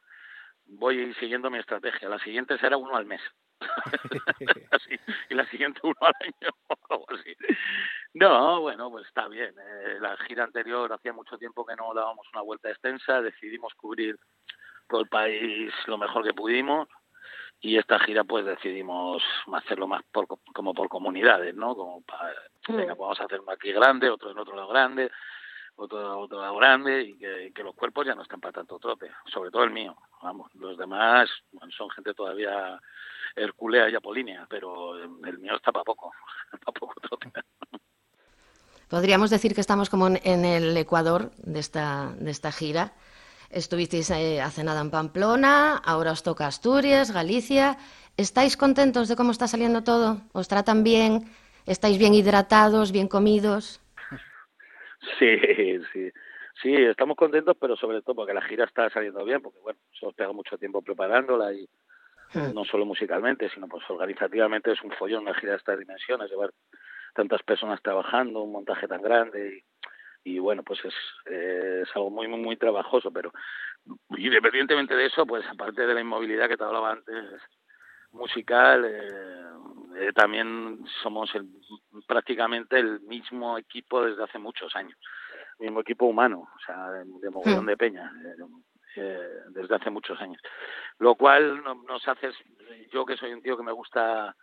Speaker 5: voy siguiendo mi estrategia. La siguiente será uno al mes. Así, y la siguiente uno al año o algo así. No, bueno, pues está bien. Eh, la gira anterior hacía mucho tiempo que no dábamos una vuelta extensa, decidimos cubrir todo el país lo mejor que pudimos y esta gira pues decidimos hacerlo más por, como por comunidades, ¿no? Como para, venga, pues vamos a hacer uno aquí grande, otro en otro lado grande, otro, otro grande y que, que los cuerpos ya no están para tanto trote, sobre todo el mío, vamos, los demás son gente todavía herculea y apolínea, pero el mío está para poco, para poco trote.
Speaker 10: Podríamos decir que estamos como en el Ecuador de esta, de esta gira. Estuvisteis eh, hace nada en Pamplona, ahora os toca Asturias, Galicia. ¿Estáis contentos de cómo está saliendo todo? ¿Os tratan bien? ¿Estáis bien hidratados, bien comidos?
Speaker 5: Sí, sí. Sí, estamos contentos, pero sobre todo porque la gira está saliendo bien, porque bueno, se nos pega mucho tiempo preparándola y no solo musicalmente, sino pues organizativamente es un follón una gira de estas dimensiones, llevar tantas personas trabajando, un montaje tan grande y, y bueno, pues es, eh, es algo muy, muy, muy trabajoso, pero independientemente de eso, pues aparte de la inmovilidad que te hablaba antes, musical, eh, eh, también somos el, prácticamente el mismo equipo desde hace muchos años, mismo equipo humano, o sea, de, de mogollón de peña, eh, eh, desde hace muchos años. Lo cual no- nos hace, yo que soy un tío que me gusta,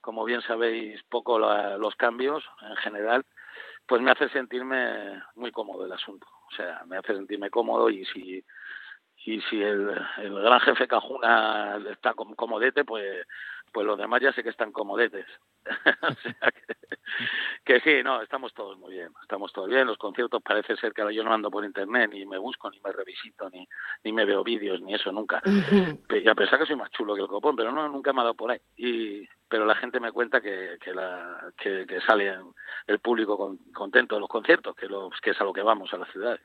Speaker 5: como bien sabéis, poco la- los cambios en general, pues me hace sentirme muy cómodo el asunto. O sea, me hace sentirme cómodo y si y si el, el gran jefe Cajuna está com- comodete, pues pues los demás ya sé que están comodetes. o sea que, que sí, no, estamos todos muy bien, estamos todos bien. Los conciertos parece ser que ahora yo no ando por internet, ni me busco, ni me revisito, ni, ni me veo vídeos, ni eso nunca. Y a pesar que soy más chulo que el copón, pero no, nunca me ha dado por ahí. Y, pero la gente me cuenta que, que, la, que, que sale el público con- contento de los conciertos, que, los, que es a lo que vamos a las ciudades.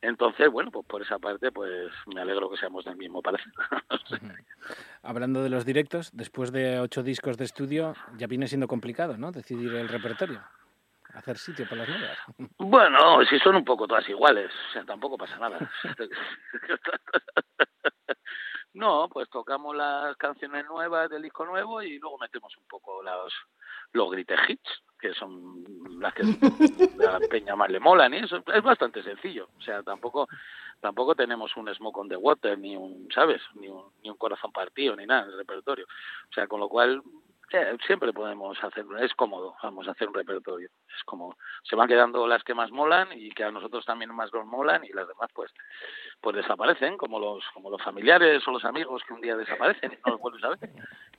Speaker 5: Entonces, bueno, pues por esa parte, pues me alegro que seamos del mismo parecer.
Speaker 9: Hablando de los directos, después de ocho discos de estudio, ya viene siendo complicado, ¿no? Decidir el repertorio, hacer sitio para las nuevas.
Speaker 5: Bueno, si son un poco todas iguales, o sea, tampoco pasa nada. No, pues tocamos las canciones nuevas del disco nuevo y luego metemos un poco los, los grite hits, que son las que a la peña más le molan eso es bastante sencillo. O sea, tampoco tampoco tenemos un Smoke on the Water, ni un, ¿sabes? Ni un, ni un corazón partido, ni nada en el repertorio. O sea, con lo cual eh, siempre podemos hacer, es cómodo, vamos a hacer un repertorio. Es como, se van quedando las que más molan y que a nosotros también más nos molan y las demás pues pues desaparecen, como los como los familiares o los amigos que un día desaparecen y no los vuelves a ver.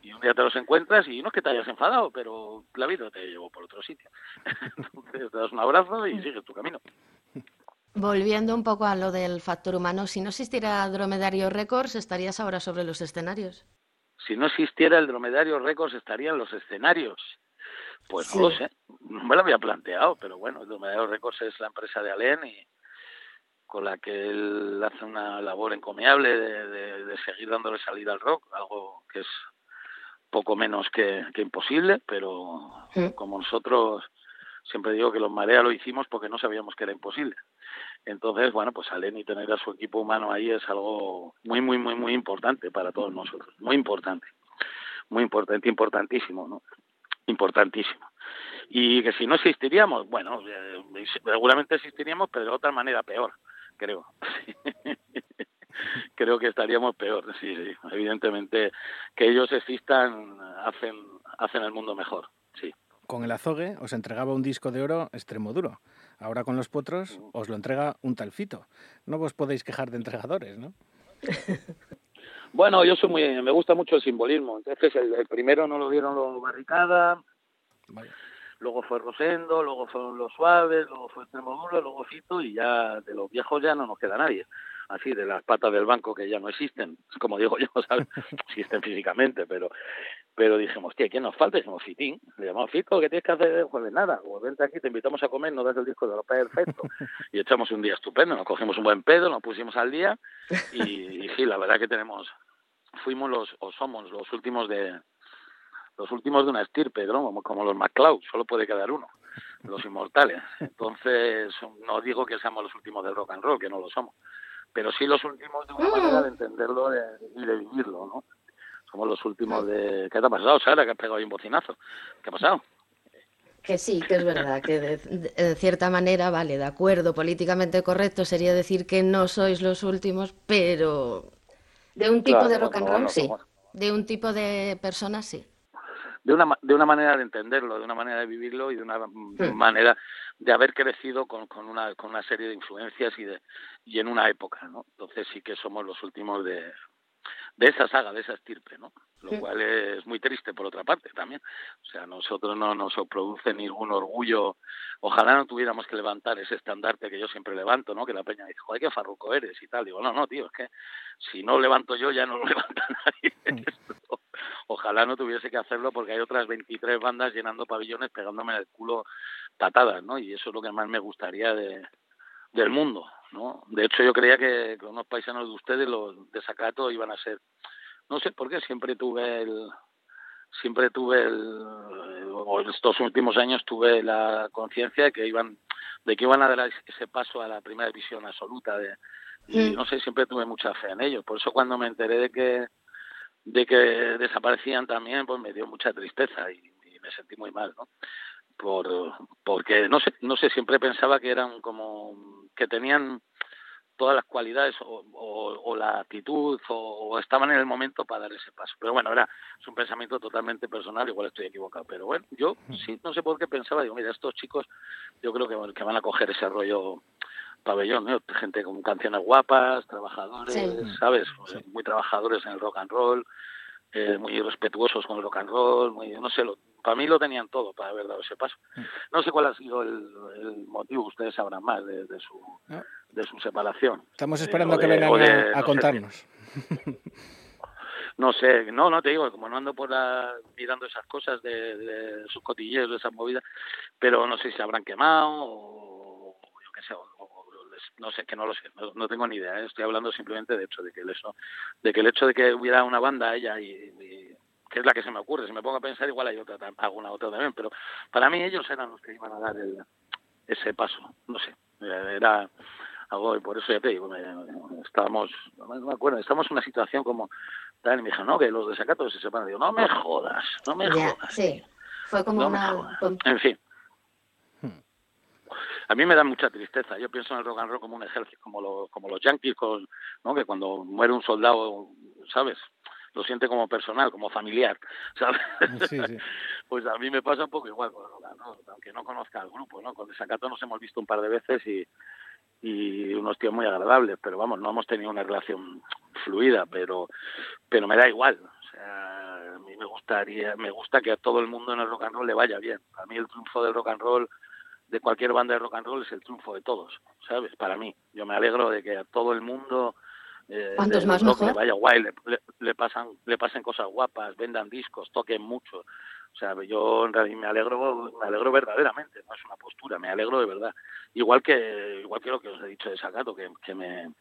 Speaker 5: Y un día te los encuentras y no es que te hayas enfadado, pero la vida te llevó por otro sitio. Entonces te das un abrazo y sigues tu camino.
Speaker 10: Volviendo un poco a lo del factor humano, si no existiera Dromedario Records, estarías ahora sobre los escenarios.
Speaker 5: Si no existiera el Dromedario Records, estarían los escenarios. Pues
Speaker 10: Sí.
Speaker 5: no lo sé, no me lo había planteado, pero bueno, el Dromedario Records es la empresa de Alén y con la que él hace una labor encomiable de, de- de seguir dándole salida al rock, algo que es poco menos que, que imposible, pero como nosotros siempre digo que los Marea lo hicimos porque no sabíamos que era imposible. Entonces, bueno, pues Alén y tener a su equipo humano ahí es algo muy, muy, muy, muy importante para todos nosotros, muy importante, muy importante, importantísimo, ¿no? Importantísimo. Y que si no existiríamos, bueno, eh, seguramente existiríamos, pero de otra manera peor, creo. creo que estaríamos peor, sí, sí. Evidentemente, que ellos existan hacen, hacen el mundo mejor, sí.
Speaker 9: Con el azogue os entregaba un disco de oro extremo duro. Ahora con los potros os lo entrega un tal Fito. No vos podéis quejar de entregadores, ¿no?
Speaker 5: Bueno, yo soy muy, me gusta mucho el simbolismo. Entonces, el, el primero no lo dieron los Barricada, luego fue Rosendo, luego fueron los Suaves, luego fue Extremoduro, luego Fito, y ya de los viejos ya no nos queda nadie. Así, de las patas del banco que ya no existen, como digo yo, ¿sabes? existen físicamente, pero pero dijimos, tío, ¿quién nos falta? Dijimos, Fitín. Le llamamos Fito, ¿qué tienes que hacer? Pues nada, pues vente aquí, te invitamos a comer, nos das el disco de lo perfecto. y echamos un día estupendo, nos cogimos un buen pedo, nos pusimos al día, y, y sí, la verdad que tenemos, fuimos los, o somos los últimos de, los últimos de una estirpe, ¿no? como, como los MacLeod, solo puede quedar uno, los inmortales. Entonces, no digo que seamos los últimos del rock and roll, que no lo somos, pero sí los últimos de una manera de entenderlo de- y de vivirlo, ¿no? Somos los últimos de... ¿Qué te ha pasado, Sara? Que has pegado ahí un bocinazo. ¿Qué ha pasado?
Speaker 10: Que sí, que es verdad, que de, cierta manera, vale, de acuerdo, políticamente correcto sería decir que no sois los últimos, pero de un tipo
Speaker 5: Claro,
Speaker 10: de rock and roll
Speaker 5: no
Speaker 10: sí,
Speaker 5: somos.
Speaker 10: de un tipo de personas sí.
Speaker 5: de una, de una manera de entenderlo, de una manera de vivirlo y de una mm, manera de haber crecido con, con, una, con una serie de influencias y, de, y en una época, ¿no? Entonces sí que somos los últimos de, de esa saga, de esa estirpe, ¿no? Lo
Speaker 11: Sí.
Speaker 5: cual es muy triste por otra parte también. O sea, a nosotros no nos produce ningún orgullo. Ojalá no tuviéramos que levantar ese estandarte que yo siempre levanto, ¿no? Que la peña dice, joder, qué farruco eres y tal. Digo, no, no, tío, es que si no levanto yo, ya no lo levanta nadie. Ojalá no tuviese que hacerlo porque hay otras 23 bandas llenando pabellones pegándome en el culo patadas, ¿no? Y eso es lo que más me gustaría de, del mundo, ¿no? De hecho, yo creía que con unos paisanos de ustedes, los de Sacato, iban a ser, no sé por qué, siempre tuve el, siempre tuve el, o en estos últimos años tuve la conciencia de que iban, de que iban a dar ese paso a la primera división absoluta, de, y
Speaker 11: Mm.
Speaker 5: no sé, siempre tuve mucha fe en ellos. Por eso cuando me enteré de que, de que desaparecían también, pues me dio mucha tristeza y, y me sentí muy mal, ¿no? Por porque no sé no sé siempre pensaba que eran como que tenían todas las cualidades o, o- o la actitud o, o estaban en el momento para dar ese paso. Pero bueno era es un pensamiento totalmente personal igual estoy equivocado. Pero bueno yo sí no sé por qué pensaba digo mira estos chicos yo creo que, que van a coger ese rollo pabellón ¿no? gente con canciones guapas trabajadores
Speaker 11: Sí.
Speaker 5: sabes muy trabajadores en el rock and roll eh, muy respetuosos con el rock and roll, muy, no sé, lo, para mí lo tenían todo para haber dado ese paso. No sé cuál ha sido el, el motivo, ustedes sabrán más de, de su de su separación.
Speaker 9: Estamos
Speaker 5: Eh,
Speaker 9: esperando
Speaker 5: o
Speaker 9: que vengan
Speaker 5: de,
Speaker 9: a, a
Speaker 5: no sé,
Speaker 9: contarnos.
Speaker 5: no sé, no, no te digo, como no ando por la, mirando esas cosas de, de sus cotilleos, de esas movidas, pero no sé si se habrán quemado o, yo qué sé, o- o les- no sé, que no lo sé, no, no tengo ni idea, ¿eh? estoy hablando simplemente de hecho de que el hecho, de que el hecho de que hubiera una banda ella y, y- que es la que se me ocurre, si me pongo a pensar igual hay otra, alguna otra también, pero para mí ellos eran los que iban a dar el, ese paso, no sé, eh, era algo y por eso ya te digo, me- estábamos, no me acuerdo, estamos en una situación como tal y me dijo, no, que los de Sacato se separan, digo, no me jodas, no me
Speaker 10: Ya,
Speaker 5: jodas.
Speaker 10: sí, fue como
Speaker 5: No
Speaker 10: una...
Speaker 5: En fin. A mí me da mucha tristeza. Yo pienso en el rock and roll como un ejército, como, lo- como los yankees, con, ¿no? que cuando muere un soldado, ¿sabes? Lo siente como personal, como familiar, ¿sabes?
Speaker 9: Sí, sí.
Speaker 5: Pues a mí me pasa un poco igual con roll, aunque no conozca al grupo, ¿no? Con Desacato nos hemos visto un par de veces y, y unos tíos muy agradables, pero vamos, no hemos tenido una relación fluida, pero pero me da igual. O sea, a mí me gustaría, me gusta que a todo el mundo en el rock and roll le vaya bien. A mí el triunfo del rock and roll, de cualquier banda de rock and roll, es el triunfo de todos, ¿sabes? Para mí. Yo me alegro de que a todo el mundo eh,
Speaker 10: Cuantos
Speaker 5: del
Speaker 10: más
Speaker 5: rock
Speaker 10: mejor.
Speaker 5: le vaya guay, le, le- le pasan, le pasen cosas guapas, vendan discos, toquen mucho. O sea, yo en realidad me alegro, me alegro verdaderamente, no es una postura, me alegro de verdad. Igual que, igual que lo que os he dicho de Sacato, que, que me,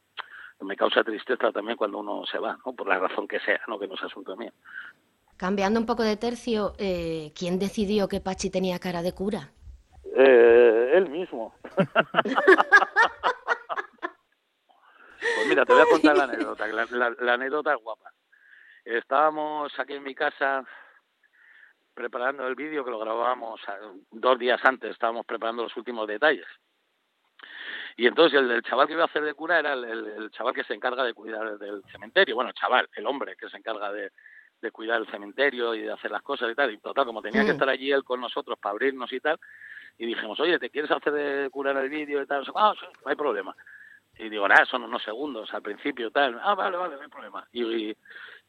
Speaker 5: me causa tristeza también cuando uno se va, ¿no? Por la razón que sea, no que no es asunto mío.
Speaker 10: Cambiando un poco de tercio, eh, ¿quién decidió que Pachi tenía cara de cura?
Speaker 5: Eh, él mismo. mira, te voy a contar la anécdota. La, la- la anécdota es guapa. Estábamos aquí en mi casa preparando el vídeo que lo grabábamos dos días antes, estábamos preparando los últimos detalles. Y entonces el, el chaval que iba a hacer de cura era el, el- el chaval que se encarga de cuidar del cementerio. Bueno, el chaval, el hombre que se encarga de, de cuidar el cementerio y de hacer las cosas y tal. Y total, como tenía que
Speaker 11: Mm.
Speaker 5: estar allí él con nosotros para abrirnos y tal, y dijimos, oye, ¿te quieres hacer de cura en el vídeo y tal? Ah, sí, no hay problema. Y digo, nada, son unos segundos al principio tal. Ah, vale, vale, no hay problema. Y,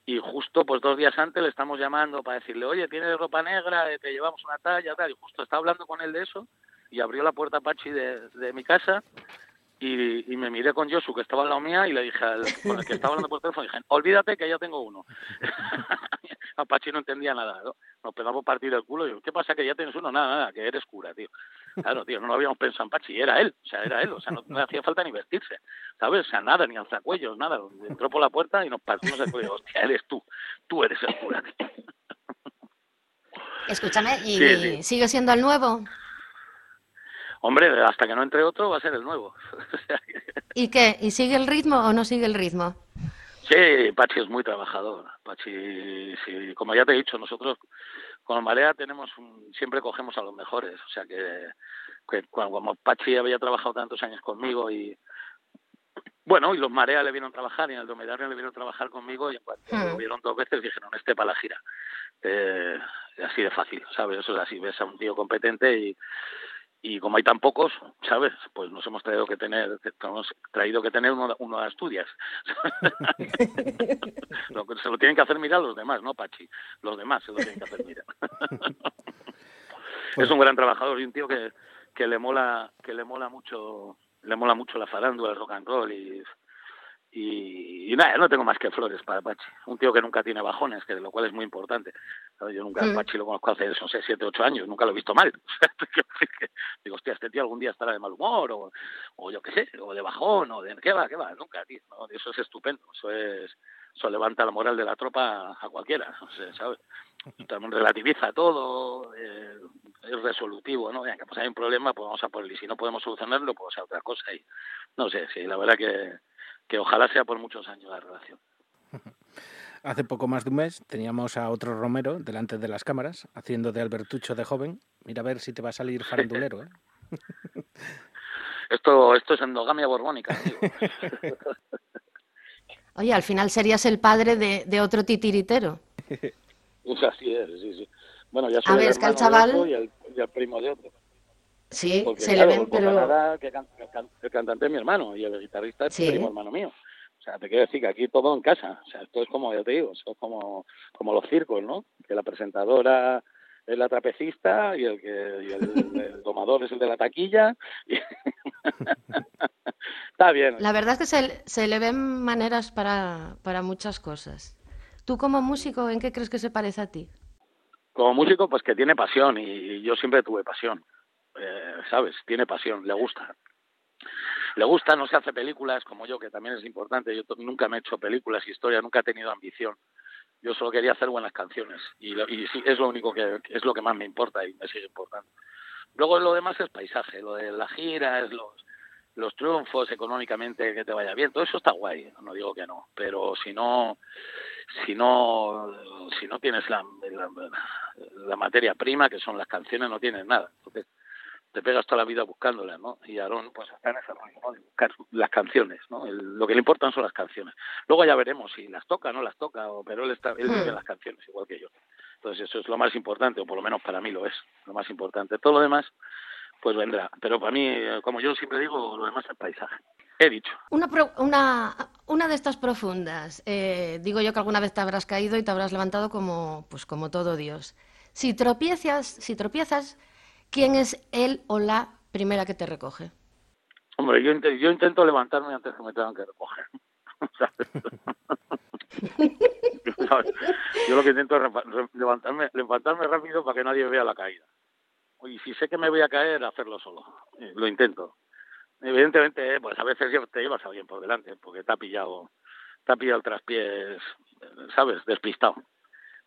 Speaker 5: y, justo pues dos días antes le estamos llamando para decirle, oye, tienes ropa negra, Eh, te llevamos una talla, tal. Y justo estaba hablando con él de eso y abrió la puerta Pachi de, de mi casa y, y me miré con Josu, que estaba al lado mía, y le dije al con el que estaba hablando por teléfono, dije, olvídate que ya tengo uno. Apache no entendía nada, ¿no? Nos pegamos partir el culo y yo, ¿qué pasa que ya tienes uno? Nada, nada, que eres cura, tío. Claro, tío, no lo habíamos pensado en Pachi, era él, o sea, era él, o sea, no, no hacía falta ni vestirse, ¿sabes? O sea, nada, ni alzacuellos, nada. Entró por la puerta y nos partimos el cuello, hostia, eres tú, tú eres el cura, tío.
Speaker 10: Escúchame, ¿y
Speaker 5: Sí, sí.
Speaker 10: sigue siendo el nuevo?
Speaker 5: Hombre, hasta que no entre otro va a ser el nuevo.
Speaker 10: ¿Y qué? ¿Y sigue el ritmo o no sigue el ritmo?
Speaker 5: Sí, Pachi es muy trabajador. Pachi, sí, como ya te he dicho, nosotros con Marea tenemos un- siempre cogemos a los mejores. O sea que, que cuando, como Pachi había trabajado tantos años conmigo y bueno, y los Marea le vieron trabajar y en el Dromedario le vieron trabajar conmigo y en cuanto
Speaker 10: Hmm.
Speaker 5: lo vieron dos veces dijeron, este para la gira. Eh, así de fácil, ¿sabes? Eso es así, ves a un tío competente y, y como hay tan pocos, ¿sabes? Pues nos hemos traído que tener, hemos traído que tener uno, uno de Asturias. Lo se lo tienen que hacer mirar los demás, ¿no, Pachi? Los demás se lo tienen que hacer mirar. es un gran trabajador y un tío que, que le mola, que le mola mucho, le mola mucho la farándula, el rock and roll y y, y nada, no tengo más que flores para Pachi. Un tío que nunca tiene bajones, que lo cual es muy importante. Yo nunca,
Speaker 10: Mm.
Speaker 5: Pachi lo conozco hace, no sé, siete, ocho años, nunca lo he visto mal. Digo, hostia, este tío algún día estará de mal humor, o, o yo qué sé, o de bajón, o de... ¿Qué va, qué va? Nunca, tío. ¿no? Eso es estupendo. Eso es... Eso levanta la moral de la tropa a cualquiera, o sea, ¿sabes? También relativiza todo, eh, es resolutivo, ¿no? Venga, pues hay un problema, pues vamos a por él, y si no podemos solucionarlo, pues a otra cosa. Y no sé, sí, la verdad que, que ojalá sea por muchos años la relación.
Speaker 9: Hace poco más de un mes teníamos a otro Romero delante de las cámaras haciendo de Albertucho de joven. Mira a ver si te va a salir farandulero, ¿eh?
Speaker 5: Esto, esto es endogamia borbónica, amigo.
Speaker 10: Oye, al final serías el padre de, de otro titiritero.
Speaker 5: Pues así es, sí, sí. Bueno, ya
Speaker 10: A
Speaker 5: soy
Speaker 10: ver,
Speaker 5: el
Speaker 10: es que al
Speaker 5: hermano de
Speaker 10: chaval-
Speaker 5: otro y el, y el primo de otro.
Speaker 10: Sí,
Speaker 5: Porque,
Speaker 10: se
Speaker 5: claro,
Speaker 10: le ven, pero...
Speaker 5: Canadá, que can- el, can- el cantante es mi hermano y el guitarrista es
Speaker 10: Sí.
Speaker 5: primo hermano mío. O sea, te quiero decir que aquí todo en casa. O sea, esto es como, ya te digo, esto es como, como los circos, ¿no? Que la presentadora es la trapecista y el que y el, el domador es el de la taquilla. y- Está bien.
Speaker 10: La verdad es que se, se le ven maneras para, para muchas cosas. Tú como músico, ¿en qué crees que se parece a ti?
Speaker 5: como músico, pues que tiene pasión y, y yo siempre tuve pasión, eh, ¿sabes? Tiene pasión, le gusta. Le gusta, no se hace películas como yo, que también es importante. Yo nunca me he hecho películas, historia, nunca he tenido ambición. Yo solo quería hacer buenas canciones y, lo- y es lo único que es lo que más me importa y me sigue importando. Luego lo demás es paisaje, lo de la gira, los, los triunfos económicamente, que te vaya bien, todo eso está guay, no digo que no, pero si no, si no, si no tienes la, la, la materia prima, que son las canciones, no tienes nada. Entonces, te pegas toda la vida buscándolas, ¿no? Y Aarón, pues está en ese rollo, ¿no? De buscar las canciones, ¿no? El- lo que le importan son las canciones. Luego ya veremos si las toca o no las toca, o, pero él, está, él vive en las canciones, igual que yo. Entonces, eso es lo más importante, o por lo menos para mí lo es, lo más importante. Todo lo demás, pues vendrá. Pero para mí, eh, como yo siempre digo, lo demás es paisaje. He dicho.
Speaker 10: Una, pro- una, una de estas profundas. eh, digo yo que alguna vez te habrás caído y te habrás levantado como, pues como todo Dios. Si tropiezas, si tropiezas, ¿quién es él o la primera que te recoge?
Speaker 5: Hombre, yo, inte- yo intento levantarme antes que me tengan que recoger. Yo lo que intento es levantarme, levantarme rápido para que nadie vea la caída. Y si sé que me voy a caer, hacerlo solo. Eh, Lo intento. Evidentemente, eh, pues a veces te llevas a alguien por delante, porque te ha pillado, te ha pillado el traspiés, eh, ¿sabes? Despistado.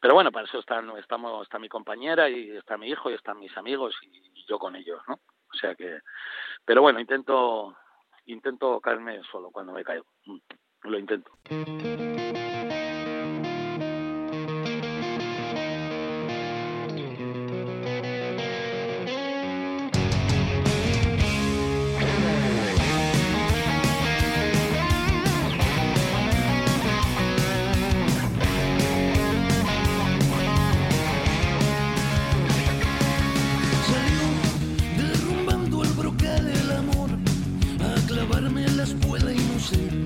Speaker 5: Pero bueno, para eso están, estamos, está mi compañera y está mi hijo y están mis amigos y, yo con ellos, ¿no? O sea que, pero bueno, intento, intento caerme solo cuando me caigo. Mm, Lo intento.
Speaker 7: A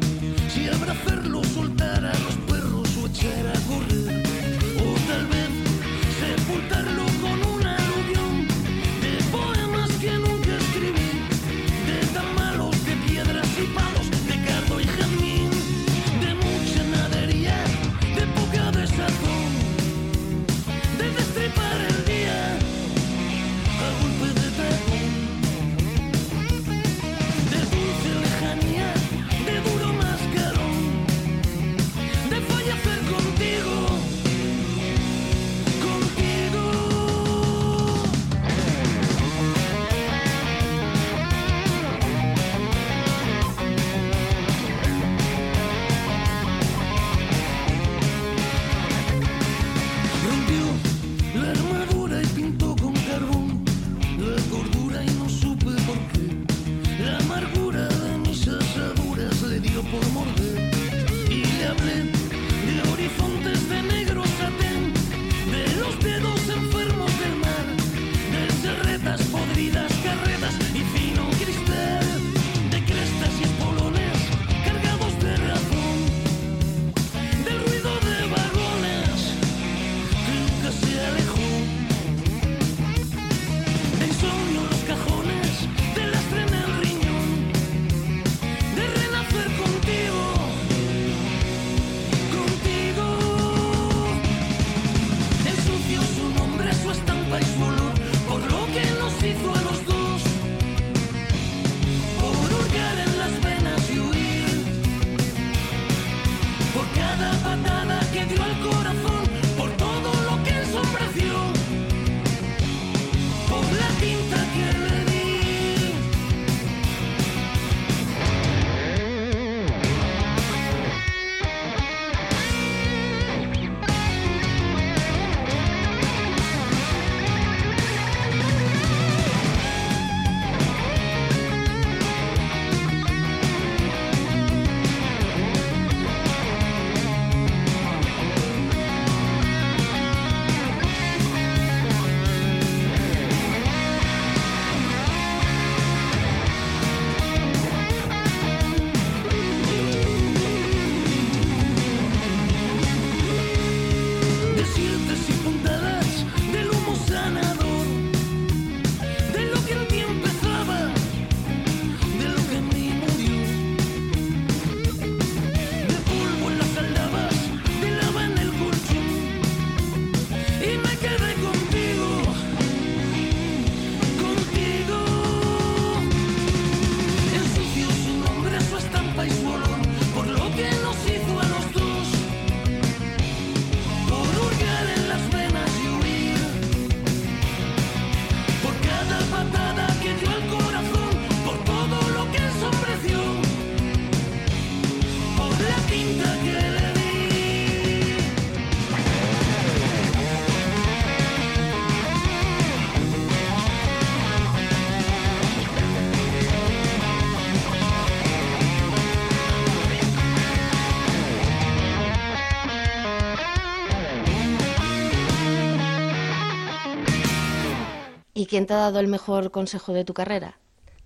Speaker 10: quién te ha dado el mejor consejo de tu carrera?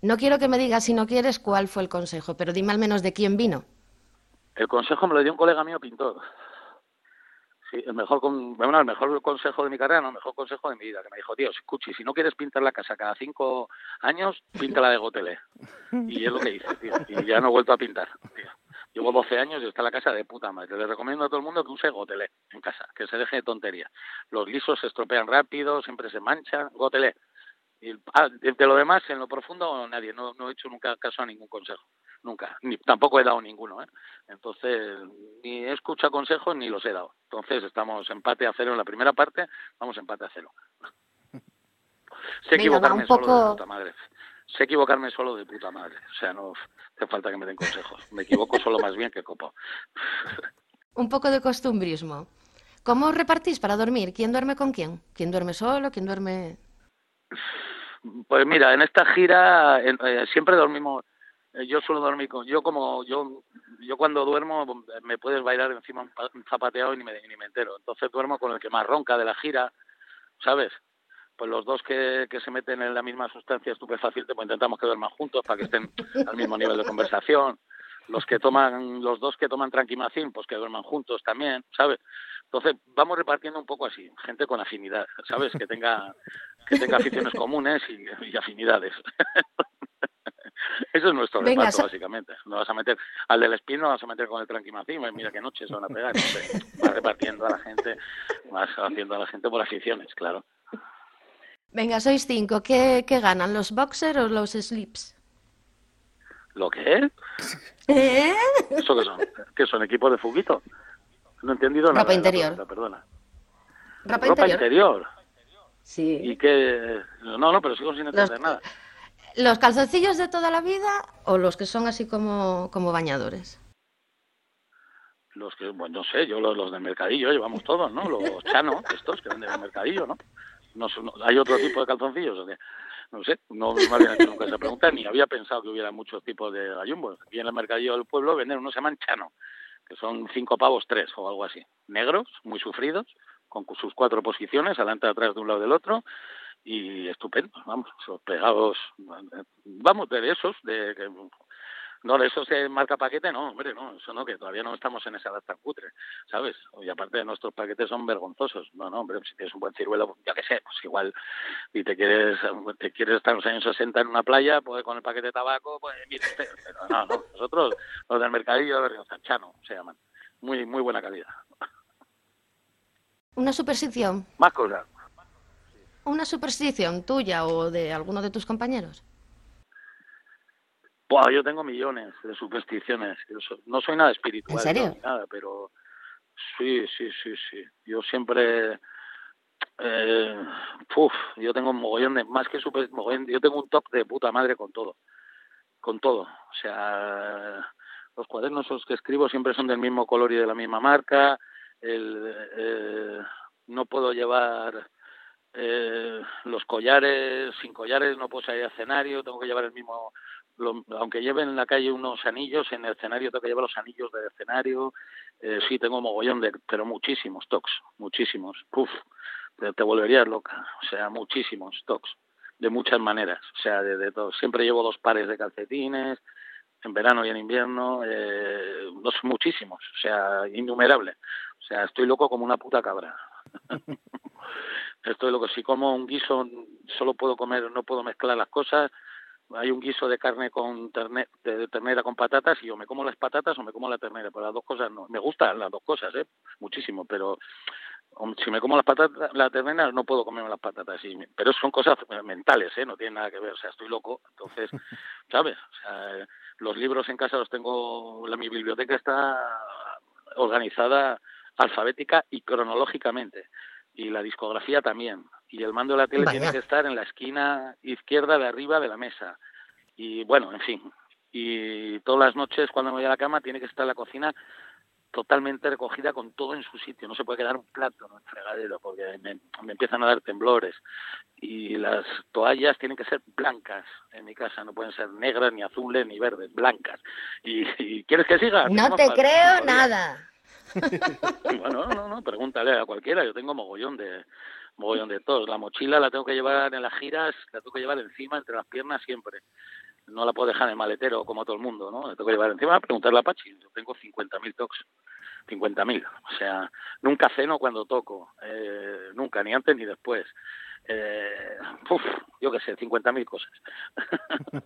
Speaker 10: No quiero que me digas si no quieres cuál fue el consejo, pero dime al menos de quién vino.
Speaker 5: El consejo me lo dio un colega mío pintor. El mejor, bueno, el mejor consejo de mi carrera, no, el mejor consejo de mi vida, que me dijo, tío, escuchi, si no quieres pintar la casa cada cinco años, píntala de gotelé. Y es lo que hice, tío, y ya no he vuelto a pintar, tío. Llevo 12 años y está la casa de puta madre. Le recomiendo a todo el mundo que use gotelé en casa, que se deje de tontería. Los lisos se estropean rápido, siempre se manchan, gotelé. Y, de, lo demás, en lo profundo, nadie. No, no he hecho nunca caso a ningún consejo. Nunca. Ni, tampoco he dado ninguno. ¿eh? Entonces, ni he escuchado consejos ni los he dado. Entonces, estamos empate a cero en la primera parte, vamos empate a cero. Sé equivocarme
Speaker 10: un
Speaker 5: solo de
Speaker 10: poco-
Speaker 5: puta madre. Sé equivocarme solo de puta madre. O sea, no hace falta que me den consejos. Me equivoco solo más bien que copo.
Speaker 10: Un poco de costumbrismo. ¿Cómo os repartís para dormir? ¿Quién duerme con quién? ¿Quién duerme solo? ¿Quién duerme...?
Speaker 5: Pues mira, en esta gira en- eh, siempre dormimos. eh, yo suelo dormir con. Yo como. Yo yo cuando duermo me puedes bailar encima un zapateado y ni me, ni me entero. Entonces duermo con el que más ronca de la gira, ¿sabes? Pues los dos que, que se meten en la misma sustancia estupefaciente, pues intentamos que duerman juntos para que estén al mismo nivel de conversación. Los que toman, los dos que toman tranquimacín, pues que duerman juntos también, ¿sabes? Entonces vamos repartiendo un poco así, gente con afinidad, ¿sabes? Que tenga, que tenga aficiones comunes y, y afinidades. Eso es nuestro
Speaker 10: Venga,
Speaker 5: reparto, básicamente. No vas a meter al del espino, no vas a meter con el tranquimacín, y mira qué noches se van a pegar. Vas repartiendo a la gente, vas haciendo a la gente por aficiones, claro.
Speaker 10: Venga, sois cinco. ¿Qué, qué ganan, los boxers o los slips?
Speaker 5: ¿Lo es?
Speaker 10: ¿Eh?
Speaker 5: ¿Eso qué son? ¿Qué son? ¿Equipos de fuguito? No he entendido nada.
Speaker 10: Ropa
Speaker 5: la
Speaker 10: interior.
Speaker 5: pregunta, perdona.
Speaker 10: ¿Ropa,
Speaker 5: Ropa
Speaker 10: interior?
Speaker 5: interior.
Speaker 10: Sí.
Speaker 5: ¿Y qué? No, no, pero sigo sin entender
Speaker 10: Los-
Speaker 5: nada.
Speaker 10: ¿Los calzoncillos de toda la vida o los que son así como, como bañadores?
Speaker 5: Los que, bueno, no sé, yo los, los del mercadillo llevamos todos, ¿no? Los chanos, estos que venden en el mercadillo, ¿no? No, son- no- ¿Hay otro tipo de calzoncillos? o qué? No sé, no me habían hecho nunca esa pregunta, ni había pensado que hubiera muchos tipos de gallumbos. Aquí en el mercadillo del pueblo venden unos se llaman chano, que son cinco pavos tres o algo así. Negros, muy sufridos, con sus cuatro posiciones, adelante, atrás, de un lado del otro, y estupendos, vamos, pegados, vamos, de esos, de no, de esos de marca paquete, no, hombre, no, eso no, que todavía no estamos en esa edad tan cutre, ¿sabes? Y aparte nuestros paquetes son vergonzosos. No, no, hombre, si tienes un buen ciruelo, ya que sé, pues igual, y te quieres te quieres estar en los años 60 en una playa, pues con el paquete de tabaco, pues mire usted, pero no, no, nosotros, los del mercadillo de Berriozanchano, se llaman. Muy, muy buena calidad.
Speaker 10: ¿Una superstición?
Speaker 5: Más cosas.
Speaker 10: ¿Una superstición tuya o de alguno de tus compañeros?
Speaker 5: Buah, yo tengo millones de supersticiones. No soy nada espiritual.
Speaker 10: ¿En serio?
Speaker 5: no, nada, pero sí, sí, sí, sí. Yo siempre Eh, uf, yo tengo un mogollón de, más que super mogollón, yo tengo un top de puta madre con todo, con todo. O sea, los cuadernos los que escribo siempre son del mismo color y de la misma marca. El, eh, no puedo llevar eh, los collares, sin collares no puedo salir a escenario, tengo que llevar el mismo, lo- aunque lleve en la calle unos anillos, en el escenario tengo que llevar los anillos del escenario. Eh, sí, tengo mogollón de, pero muchísimos tocs, muchísimos. Puf, te, te volverías loca. O sea, muchísimos tocs, de muchas maneras. O sea, de, de todo. Siempre llevo dos pares de calcetines, en verano y en invierno, eh, dos muchísimos, o sea, innumerable. O sea, estoy loco como una puta cabra. estoy loco. Si como un guiso, solo puedo comer, no puedo mezclar las cosas. Hay un guiso de carne con terne, de, ternera con patatas y o me como las patatas o me como la ternera, pero las dos cosas no. Me gustan las dos cosas, ¿eh? Muchísimo, pero si me como las patatas, la ternera, no puedo comerme las patatas. Y, pero son cosas mentales, ¿eh? No tienen nada que ver. O sea, estoy loco. Entonces, ¿sabes? O sea, los libros en casa los tengo, la, mi biblioteca está organizada alfabética y cronológicamente. Y la discografía también. Y el mando de la tele
Speaker 11: Vaya.
Speaker 5: tiene que estar en la esquina izquierda de arriba de la mesa. Y bueno, en fin. Y todas las noches cuando me voy a la cama tiene que estar la cocina totalmente recogida con todo en su sitio. No se puede quedar un plato en el fregadero porque me, me empiezan a dar temblores. Y las toallas tienen que ser blancas en mi casa, no pueden ser negras, ni azules, ni verdes, blancas. ¿Y, y quieres que siga?
Speaker 10: No te creo nada.
Speaker 5: Bueno, no, no, pregúntale a cualquiera. Yo tengo mogollón de mogollón de todos. La mochila la tengo que llevar en las giras, la tengo que llevar encima, entre las piernas siempre. No la puedo dejar en el maletero como todo el mundo, ¿no? La tengo que llevar encima. Preguntarle a Pachi. Yo tengo 50.000 tocs. 50.000. O sea, nunca ceno cuando toco. Eh, nunca, ni antes ni después. Eh, uf, yo qué sé, 50.000 cosas.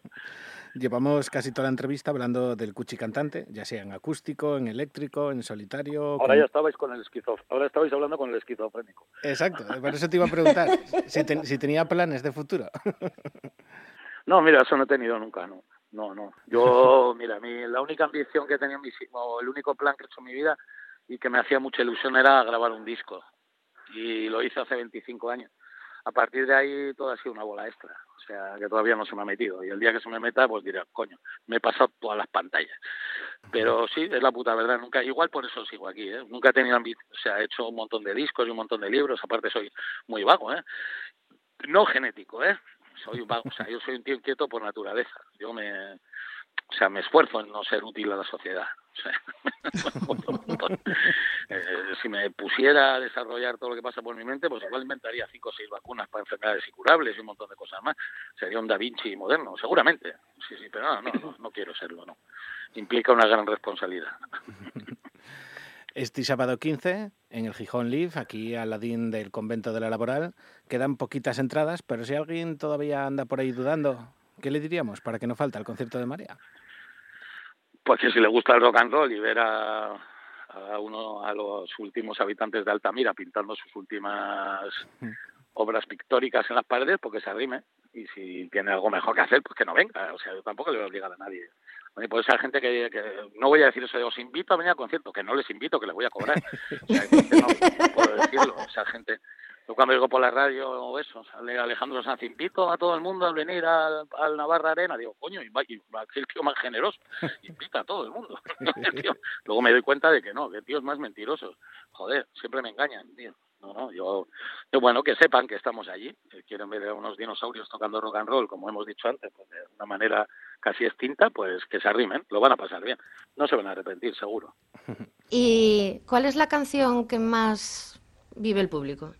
Speaker 9: Llevamos casi toda la entrevista hablando del cuchi cantante, ya sea en acústico, en eléctrico, en solitario.
Speaker 5: Ahora
Speaker 9: con-
Speaker 5: ya estabais con el esquizof ahora estabais hablando con el esquizofrénico.
Speaker 9: Exacto, por eso te iba a preguntar si, ten- si tenía planes de futuro.
Speaker 5: No, mira, eso no he tenido nunca, no. No, no. Yo, mira, mi, la única ambición que tenía, en mi, o el único plan que he hecho en mi vida y que me hacía mucha ilusión era grabar un disco. Y lo hice hace 25 años. A partir de ahí todo ha sido una bola extra. O sea, que todavía no se me ha metido. Y el día que se me meta, pues diré, coño, me he pasado todas las pantallas. Pero sí, es la puta verdad. Nunca, igual por eso sigo aquí, ¿eh? Nunca he tenido ambición. O sea, he hecho un montón de discos y un montón de libros. Aparte soy muy vago, ¿eh? No genético, ¿eh? Soy un vago. O sea, yo soy un tío inquieto por naturaleza. Yo me, o sea, me esfuerzo en no ser útil a la sociedad. Eh, si me pusiera a desarrollar todo lo que pasa por mi mente, pues igual inventaría cinco o seis vacunas para enfermedades incurables y un montón de cosas más. Sería un Da Vinci moderno, seguramente. Sí, sí, pero no, no, no, quiero serlo, no. Implica una gran responsabilidad.
Speaker 9: Este sábado 15, en el Gijón Live, aquí al ladín del convento de la Laboral, quedan poquitas entradas, pero si alguien todavía anda por ahí dudando, ¿qué le diríamos para que no falta el concierto de María?
Speaker 5: Pues que si le gusta el rock and roll y ver a, a uno, a los últimos habitantes de Altamira pintando sus últimas obras pictóricas en las paredes, porque se arrime. Y si tiene algo mejor que hacer, pues que no venga. O sea, yo tampoco le voy a obligar a nadie. Oye, pues esa gente que, que no voy a decir eso de os invito a venir al concierto, que no les invito, que les voy a cobrar. O sea, no, no puedo decirlo. Esa gente, yo cuando digo por la radio o eso, sale Alejandro Sanz, invito a todo el mundo a venir al, al Navarra Arena, digo, coño, y va- y va- que el tío más generoso, invita a todo el mundo. El tío- Luego me doy cuenta de que no, que el tío es más mentiroso. Joder, siempre me engañan, tío. No, no, yo, yo, bueno, que sepan que estamos allí, que quieren ver a unos dinosaurios tocando rock and roll, como hemos dicho antes, pues de una manera casi extinta, pues que se arrimen, lo van a pasar bien. No se van a arrepentir, seguro.
Speaker 10: ¿Y cuál es la canción que más vive el público?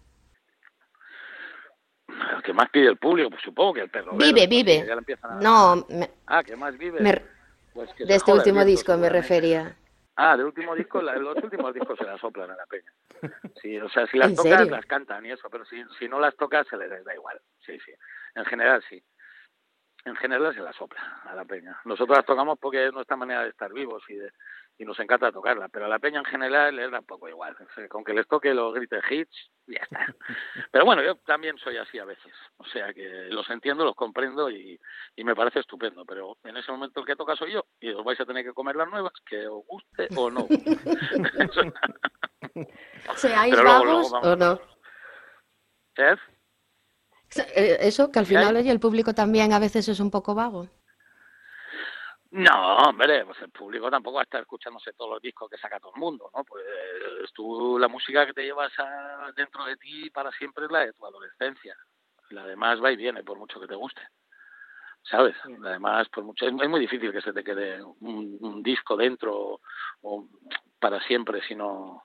Speaker 5: El que más pide el público, pues supongo que el perro.
Speaker 10: Vive, vive.
Speaker 5: a-
Speaker 10: No, me-
Speaker 5: Ah, que más vive.
Speaker 10: me-
Speaker 5: Pues que
Speaker 10: de este último disco me refería.
Speaker 5: Ah, del último disco, la- los últimos discos se las soplan en la peña. Sí, o sea, si las
Speaker 10: ¿En
Speaker 5: tocas,
Speaker 10: serio?
Speaker 5: las cantan y eso, pero si, si no las tocas, se les da igual. Sí, sí. En general, sí. En general se las sopla a la peña. Nosotros las tocamos porque es nuestra manera de estar vivos y, de, y nos encanta tocarla, pero a la peña en general da un poco igual. Con que les toque los grites hits, ya está. Pero bueno, yo también soy así a veces. O sea que los entiendo, los comprendo y, y me parece estupendo. Pero en ese momento el que toca soy yo y os vais a tener que comer las nuevas, que os guste o no.
Speaker 10: ¿Seáis vagos
Speaker 5: luego vamos-
Speaker 10: o no?
Speaker 5: ¿Eh?
Speaker 10: Eh, Eso, que al final oye, el público también a veces es un poco vago.
Speaker 5: No, hombre, pues el público tampoco va a estar escuchándose todos los discos que saca todo el mundo, ¿no? Pues tú, la música que te llevas a- dentro de ti para siempre es la de tu adolescencia. La demás va y viene, por mucho que te guste. ¿Sabes? Además, por mucho, es, es muy difícil que se te quede un, un disco dentro o para siempre si no,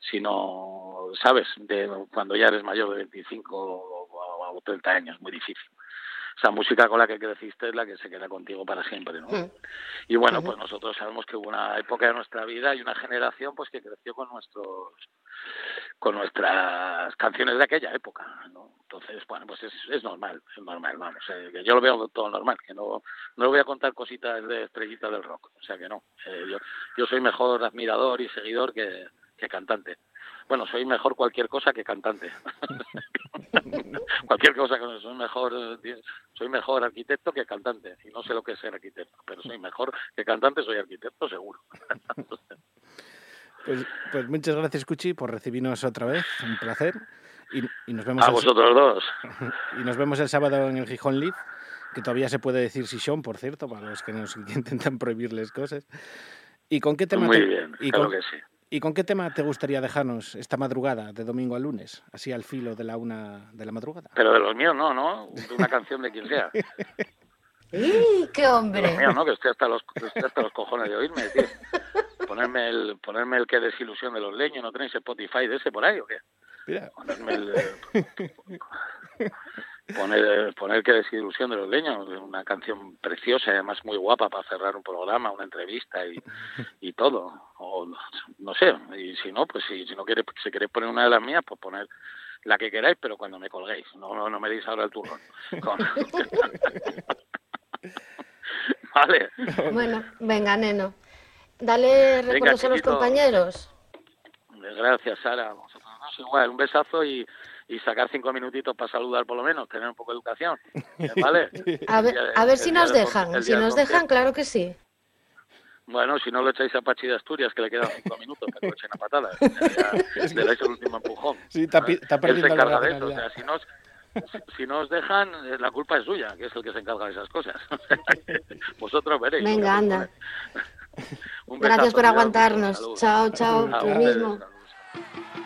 Speaker 5: si no, ¿sabes? De cuando ya eres mayor de 25 o, o 30 años, muy difícil. Esa música con la que creciste es la que se queda contigo para siempre, ¿no? Y bueno, pues nosotros sabemos que hubo una época de nuestra vida y una generación pues que creció con nuestros con nuestras canciones de aquella época, ¿no? Entonces, bueno, pues es, es normal, es normal, vamos, eh, que yo lo veo todo normal, que no no le voy a contar cositas de estrellita del rock, o sea que no, eh, yo yo soy mejor admirador y seguidor que, que cantante. Bueno, soy mejor cualquier cosa que cantante. cualquier cosa que soy mejor eh, soy mejor arquitecto que cantante y no sé lo que es ser arquitecto, pero soy mejor que cantante, soy arquitecto seguro.
Speaker 9: Pues, pues muchas gracias, Cuchi, por recibirnos otra vez. Un placer. Y, y nos vemos
Speaker 5: A
Speaker 9: el-
Speaker 5: vosotros dos.
Speaker 9: Y nos vemos el sábado en el Gijón Live, que todavía se puede decir Sishon, por cierto, para los que nos intentan prohibirles cosas. ¿Y con qué tema
Speaker 5: Muy bien,
Speaker 9: y
Speaker 5: claro
Speaker 9: con,
Speaker 5: que sí.
Speaker 9: ¿Y con qué tema te gustaría dejarnos esta madrugada, de domingo a lunes, así al filo de la una de la madrugada?
Speaker 5: Pero de los míos no, ¿no? De una canción de quien sea.
Speaker 10: ¡Y qué
Speaker 5: De los
Speaker 10: hombre!
Speaker 5: míos, ¿no? Que estoy hasta los, que estoy hasta los cojones de oírme, tío. Ponerme el, ponerme el que desilusión de los leños, ¿no tenéis Spotify de ese por ahí o qué?
Speaker 9: Mira,
Speaker 5: Ponerme el... eh, Poner, poner que desilusión de los leños, una canción preciosa, y además muy guapa para cerrar un programa, una entrevista y, y todo. O no sé, y si no, pues si, si no queréis, si queréis poner una de las mías, pues poner la que queráis, pero cuando me colguéis, no, no, no me deis ahora el turrón. Con- vale,
Speaker 10: Bueno, venga, neno. Dale
Speaker 5: Venga,
Speaker 10: recuerdos a los compañeros.
Speaker 5: gracias Sara, igual, un besazo y, y sacar cinco minutitos para saludar por lo menos, tener un poco de educación, ¿vale?
Speaker 10: A ver, a ver si nos dejan. Si nos dejan, claro que sí.
Speaker 5: Bueno, si no lo echáis a Pachi de Asturias, que le quedan cinco minutos, que lo echen a patadas. Le dais el último empujón.
Speaker 9: Sí, te ha
Speaker 5: Él
Speaker 9: perdido
Speaker 5: se encarga de eso. O
Speaker 9: nacionalidad.
Speaker 5: sea, si nos, si, si nos dejan, eh, la culpa es suya, que es el que se encarga de esas cosas. Vosotros veréis.
Speaker 10: Venga, anda.
Speaker 5: Un
Speaker 10: Gracias por aguantarnos. Chao, chao.
Speaker 5: Ustedes,
Speaker 10: mismo.
Speaker 5: salud.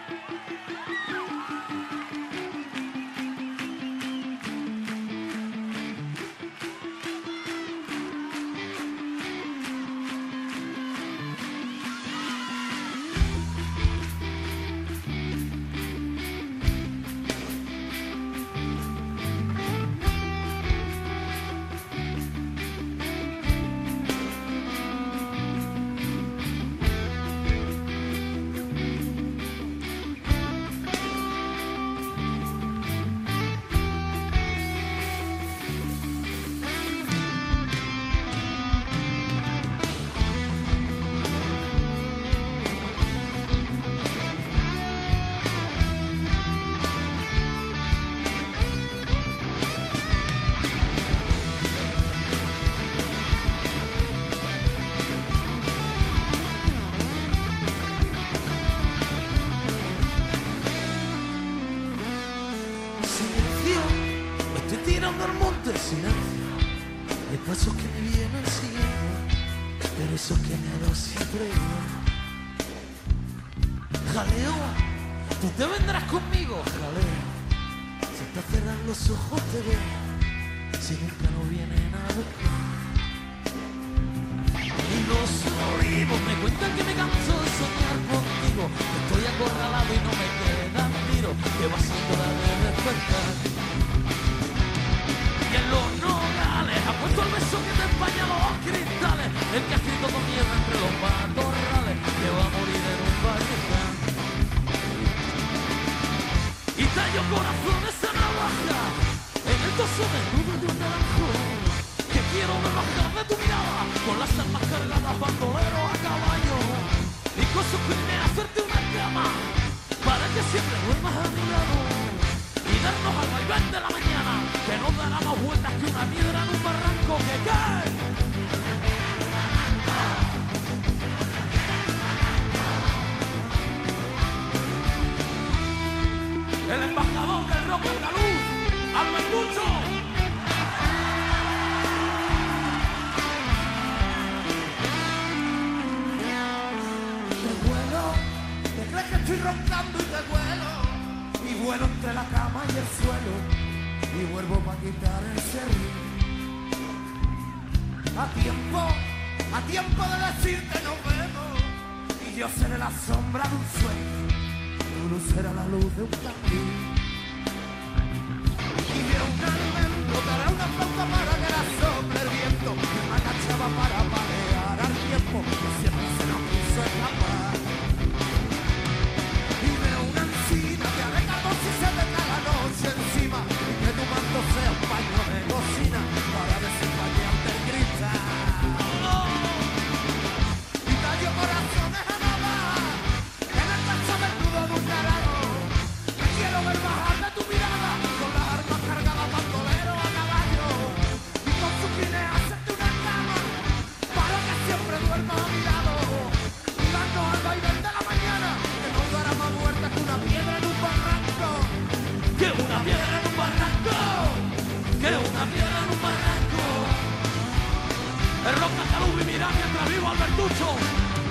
Speaker 7: Vivo Albertucho.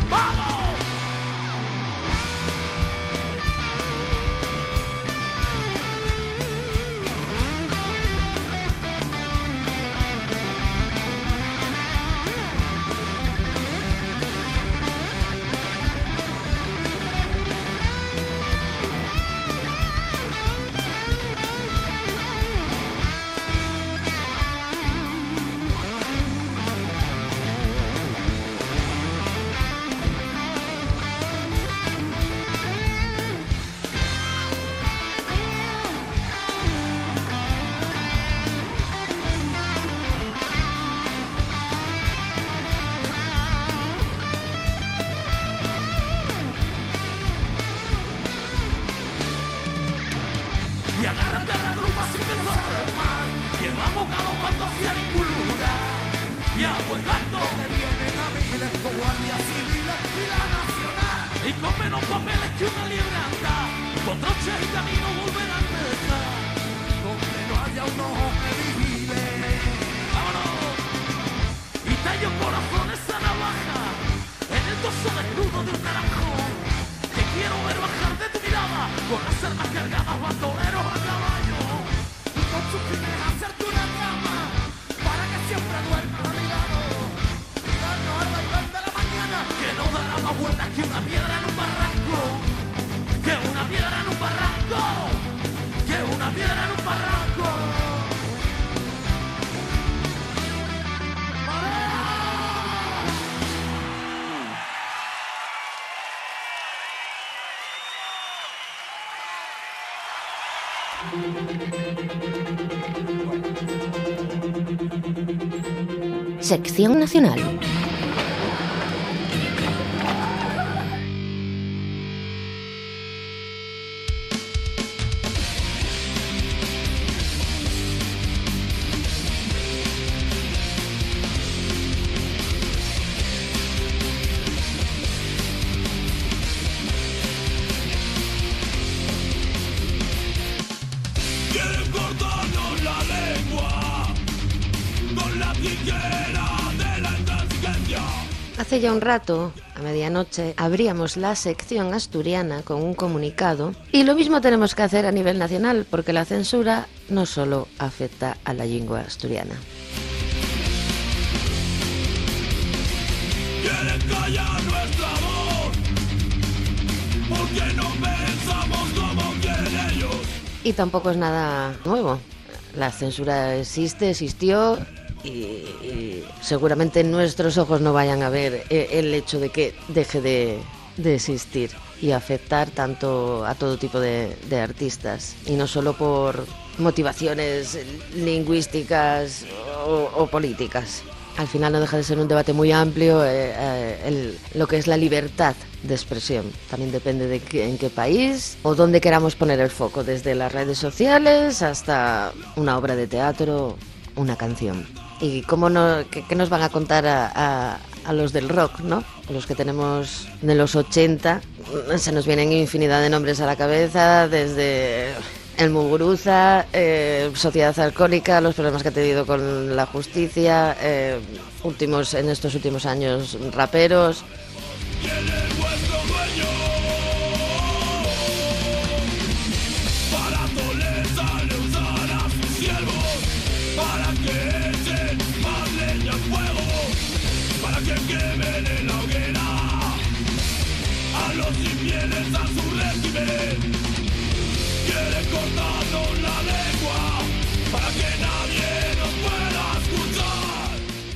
Speaker 7: ¡Vamos!
Speaker 1: Sección Nacional. Un rato, a medianoche, abríamos la sección asturiana con un comunicado y lo mismo tenemos que hacer a nivel nacional porque la censura no solo afecta a la lengua asturiana. Y tampoco es nada nuevo. La censura existe, existió y seguramente nuestros ojos no vayan a ver eh, el hecho de que deje de, existir y afectar tanto a todo tipo de, artistas. Y no solo por motivaciones lingüísticas o, políticas. Al final no deja de ser un debate muy amplio eh, eh, lo que es la libertad de expresión. También depende de qué- en qué país o dónde queramos poner el foco, desde las redes sociales hasta una obra de teatro, una canción. ¿Y cómo no, qué, nos van a contar a los del rock, no? Los que tenemos de los 80, se nos vienen infinidad de nombres a la cabeza, desde el Muguruza, eh, Sociedad Alcohólica, los problemas que ha tenido con la justicia, eh, últimos en estos últimos años raperos.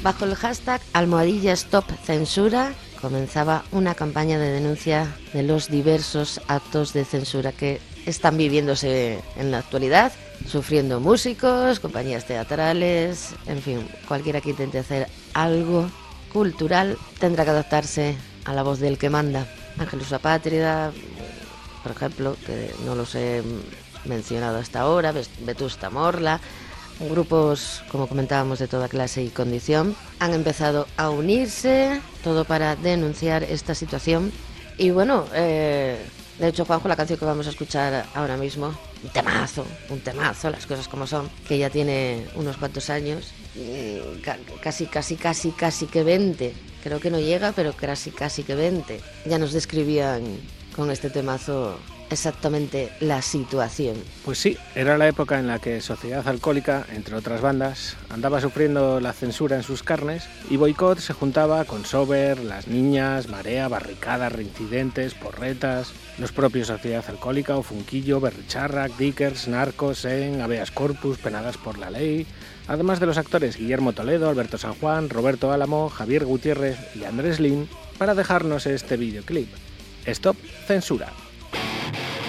Speaker 1: Bajo el hashtag almohadilla stop censura comenzaba una campaña de denuncia de los diversos actos de censura que están viviéndose en la actualidad, sufriendo músicos, compañías teatrales, en fin, cualquiera que intente hacer algo cultural tendrá que adaptarse a la voz del que manda. Ángelus Apátrida, por ejemplo, que no los he mencionado hasta ahora, Vetusta Morla, grupos, como comentábamos, de toda clase y condición, han empezado a unirse, todo para denunciar esta situación. Y bueno, eh, de hecho, Juanjo, la canción que vamos a escuchar ahora mismo, un temazo, un temazo, las cosas como son, que ya tiene unos cuantos años, mm, ca- casi, casi, casi, casi que 20. Creo que no llega, pero casi, casi que 20. Ya nos describían con este temazo exactamente la situación.
Speaker 11: Pues sí, era la época en la que Sociedad Alcohólica, entre otras bandas, andaba sufriendo la censura en sus carnes y Boicot se juntaba con Sober, Las Niñas, Marea, Barricadas, Reincidentes, Porretas, los propios Sociedad Alcohólica, Ofunquillo, Berricharrac, Dickers, Narcos, En, Habeas Corpus, Penadas por la Ley, además de los actores Guillermo Toledo, Alberto San Juan, Roberto Álamo, Javier Gutiérrez y Andrés Lin, para dejarnos este videoclip. Stop Censura.
Speaker 1: Thank you.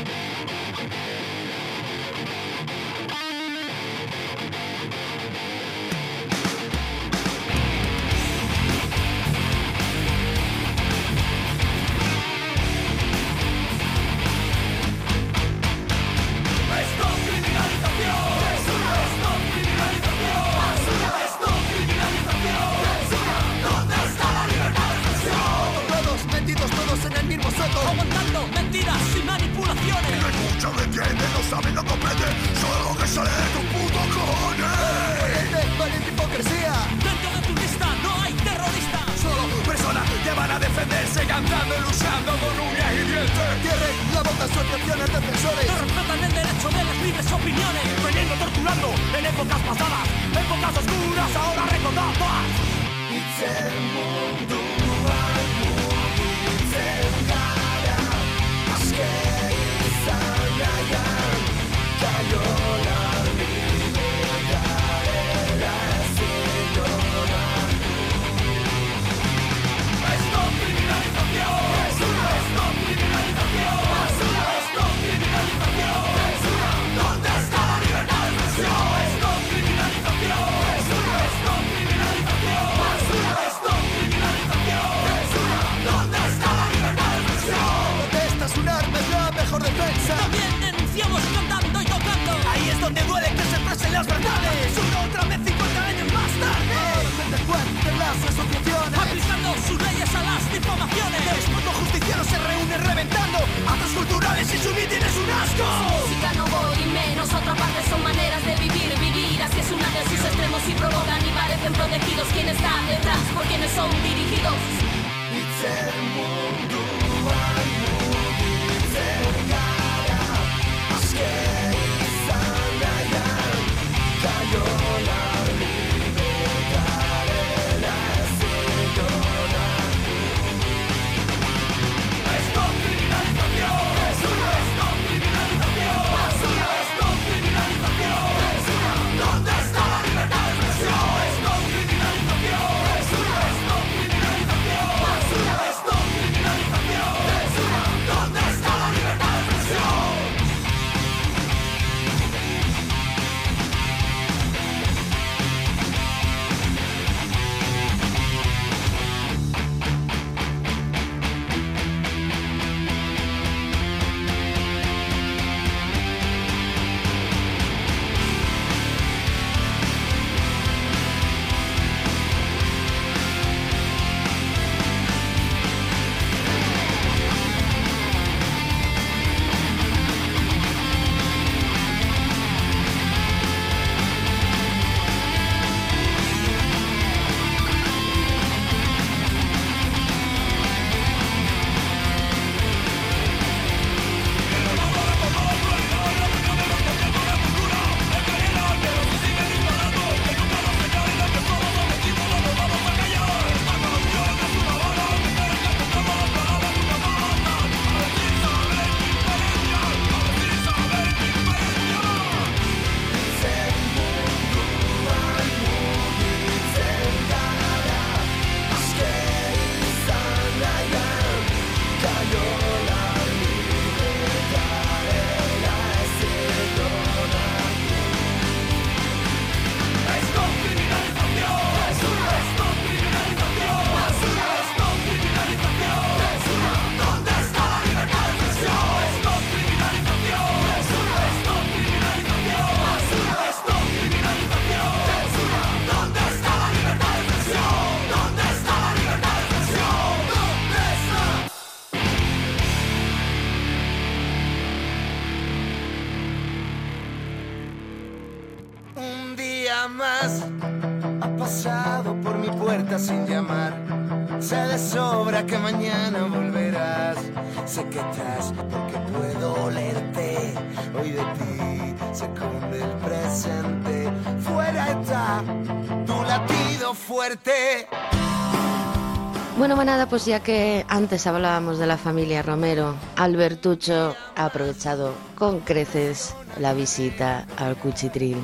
Speaker 1: Pues ya que antes hablábamos de la familia Romero, Albertucho ha aprovechado con creces la visita al Cuchitril.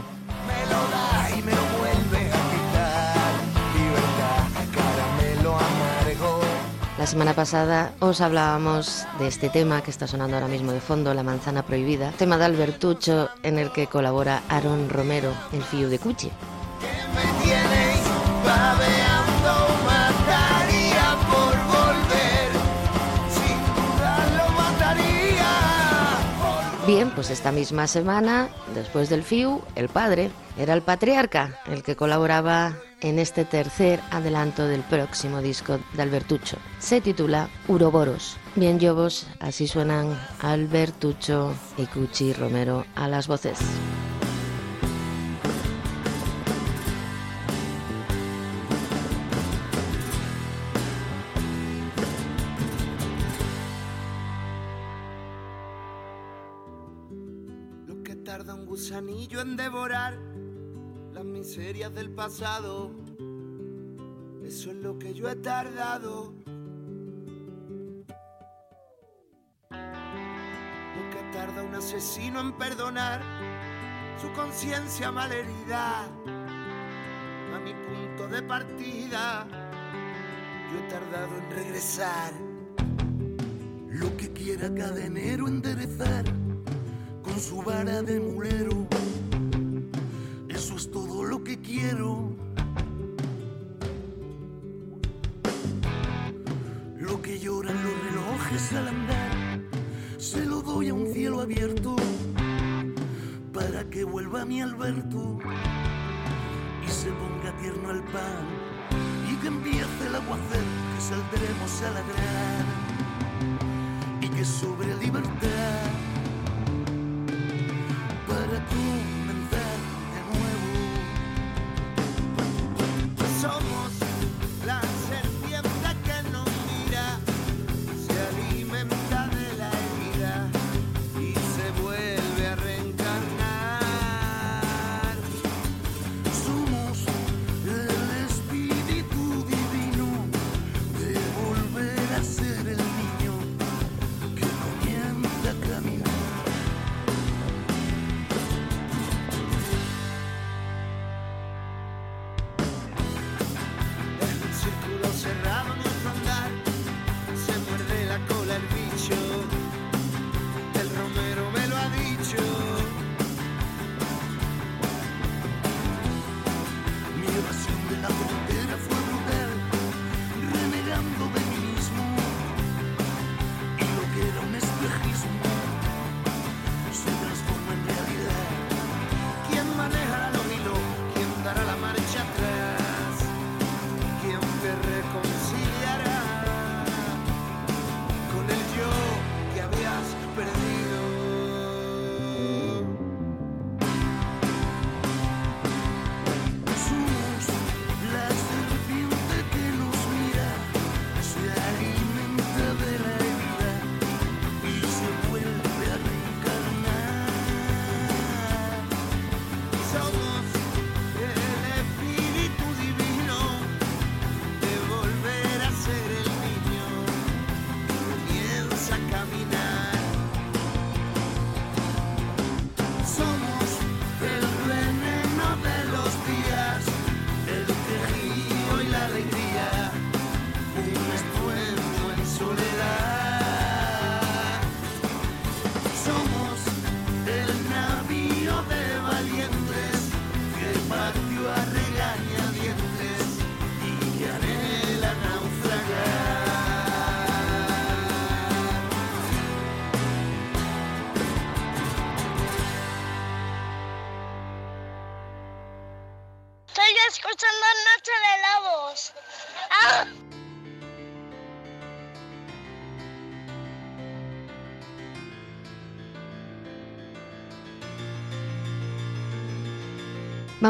Speaker 1: La semana pasada os hablábamos de este tema que está sonando ahora mismo de fondo, La manzana prohibida, tema de Albertucho en el que colabora Aaron Romero, el fío de Cuchi. Pues esta misma semana, después del FIU, el padre era el patriarca, el que colaboraba en este tercer adelanto del próximo disco de Albertucho. Se titula Uroboros. Bien, Lobos, así suenan Albertucho y Cuchi Romero a las voces.
Speaker 11: En devorar las miserias del pasado. Eso es lo que yo he tardado. Lo que tarda un asesino en perdonar su conciencia malherida. A mi punto de partida, yo he tardado en regresar. Lo que quiera cadenero enderezar con su vara de mulero. Lo que quiero. Lo que lloran los relojes al andar, se lo doy a un cielo abierto para que vuelva mi Alberto y se ponga tierno al pan y que empiece el aguacero que saldremos a ladrar y que sobre libertad para comenzar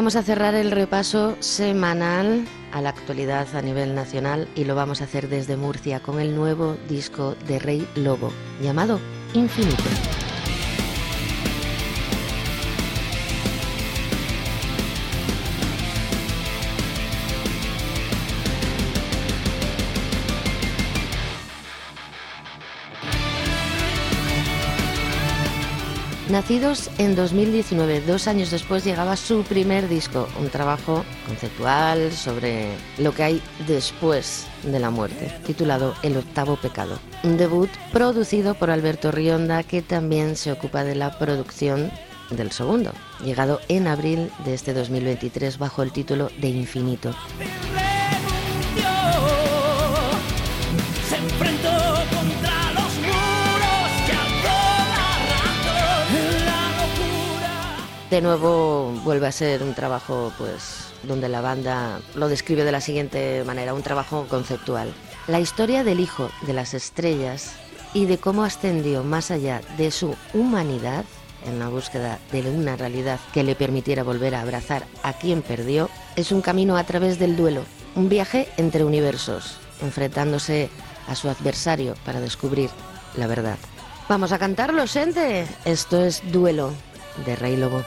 Speaker 12: Vamos a cerrar el repaso semanal a la actualidad a nivel nacional y lo vamos a hacer desde Murcia con el nuevo disco de Rey Lobo llamado Infinito. Nacidos en 2019, dos años después llegaba su primer disco, un trabajo conceptual sobre lo que hay después de la muerte, titulado El octavo pecado. Un debut producido por Alberto Rionda, que también se ocupa de la producción del segundo, llegado en abril de este 2023 bajo el título de Infinito. De nuevo vuelve a ser un trabajo pues donde la banda lo describe de la siguiente manera, un trabajo conceptual. La historia del hijo de las estrellas y de cómo ascendió más allá de su humanidad en la búsqueda de una realidad que le permitiera volver a abrazar a quien perdió, es un camino a través del duelo, un viaje entre universos, enfrentándose a su adversario para descubrir la verdad. Vamos a cantarlo, gente. Esto es Duelo de Rey Lobo.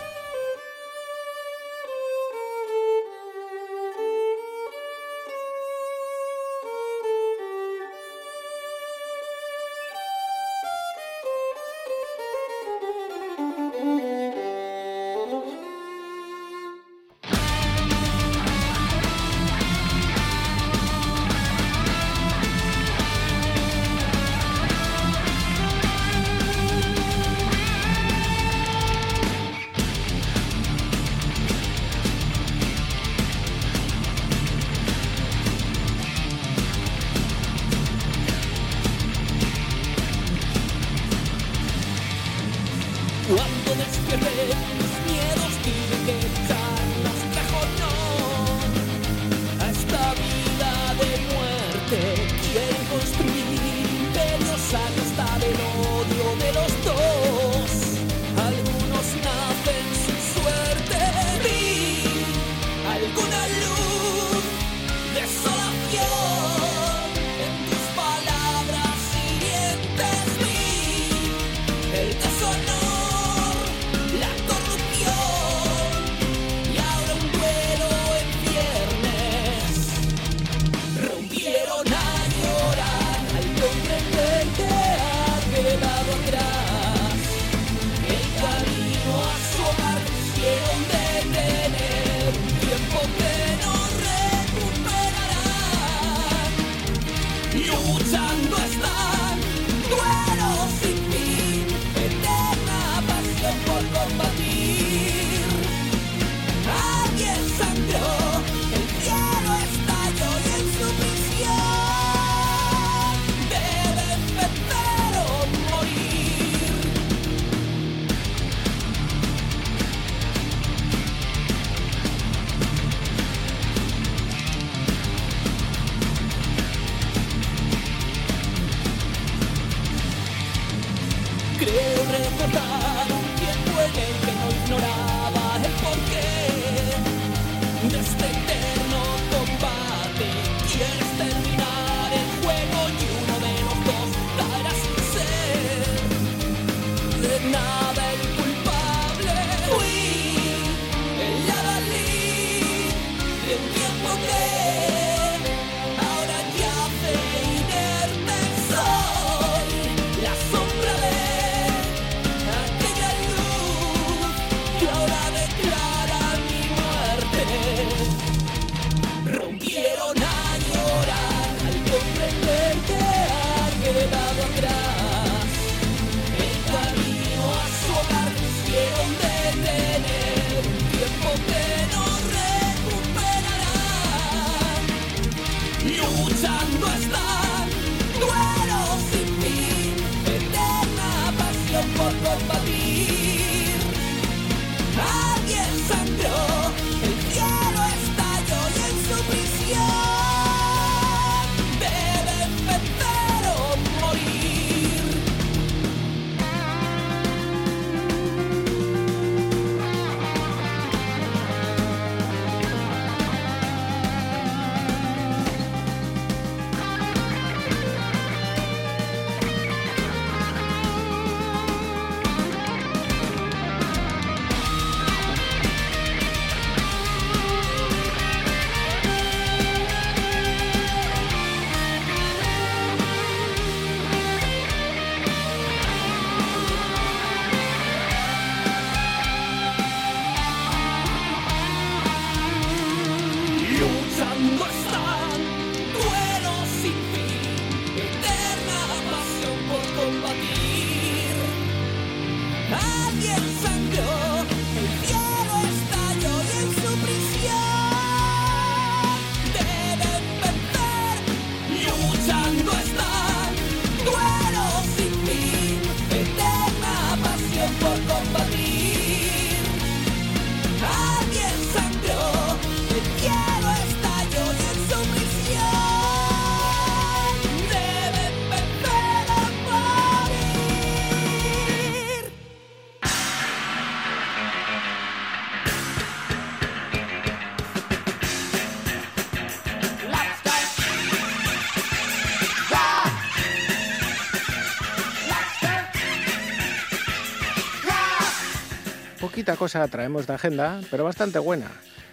Speaker 4: traemos de agenda, pero bastante buena.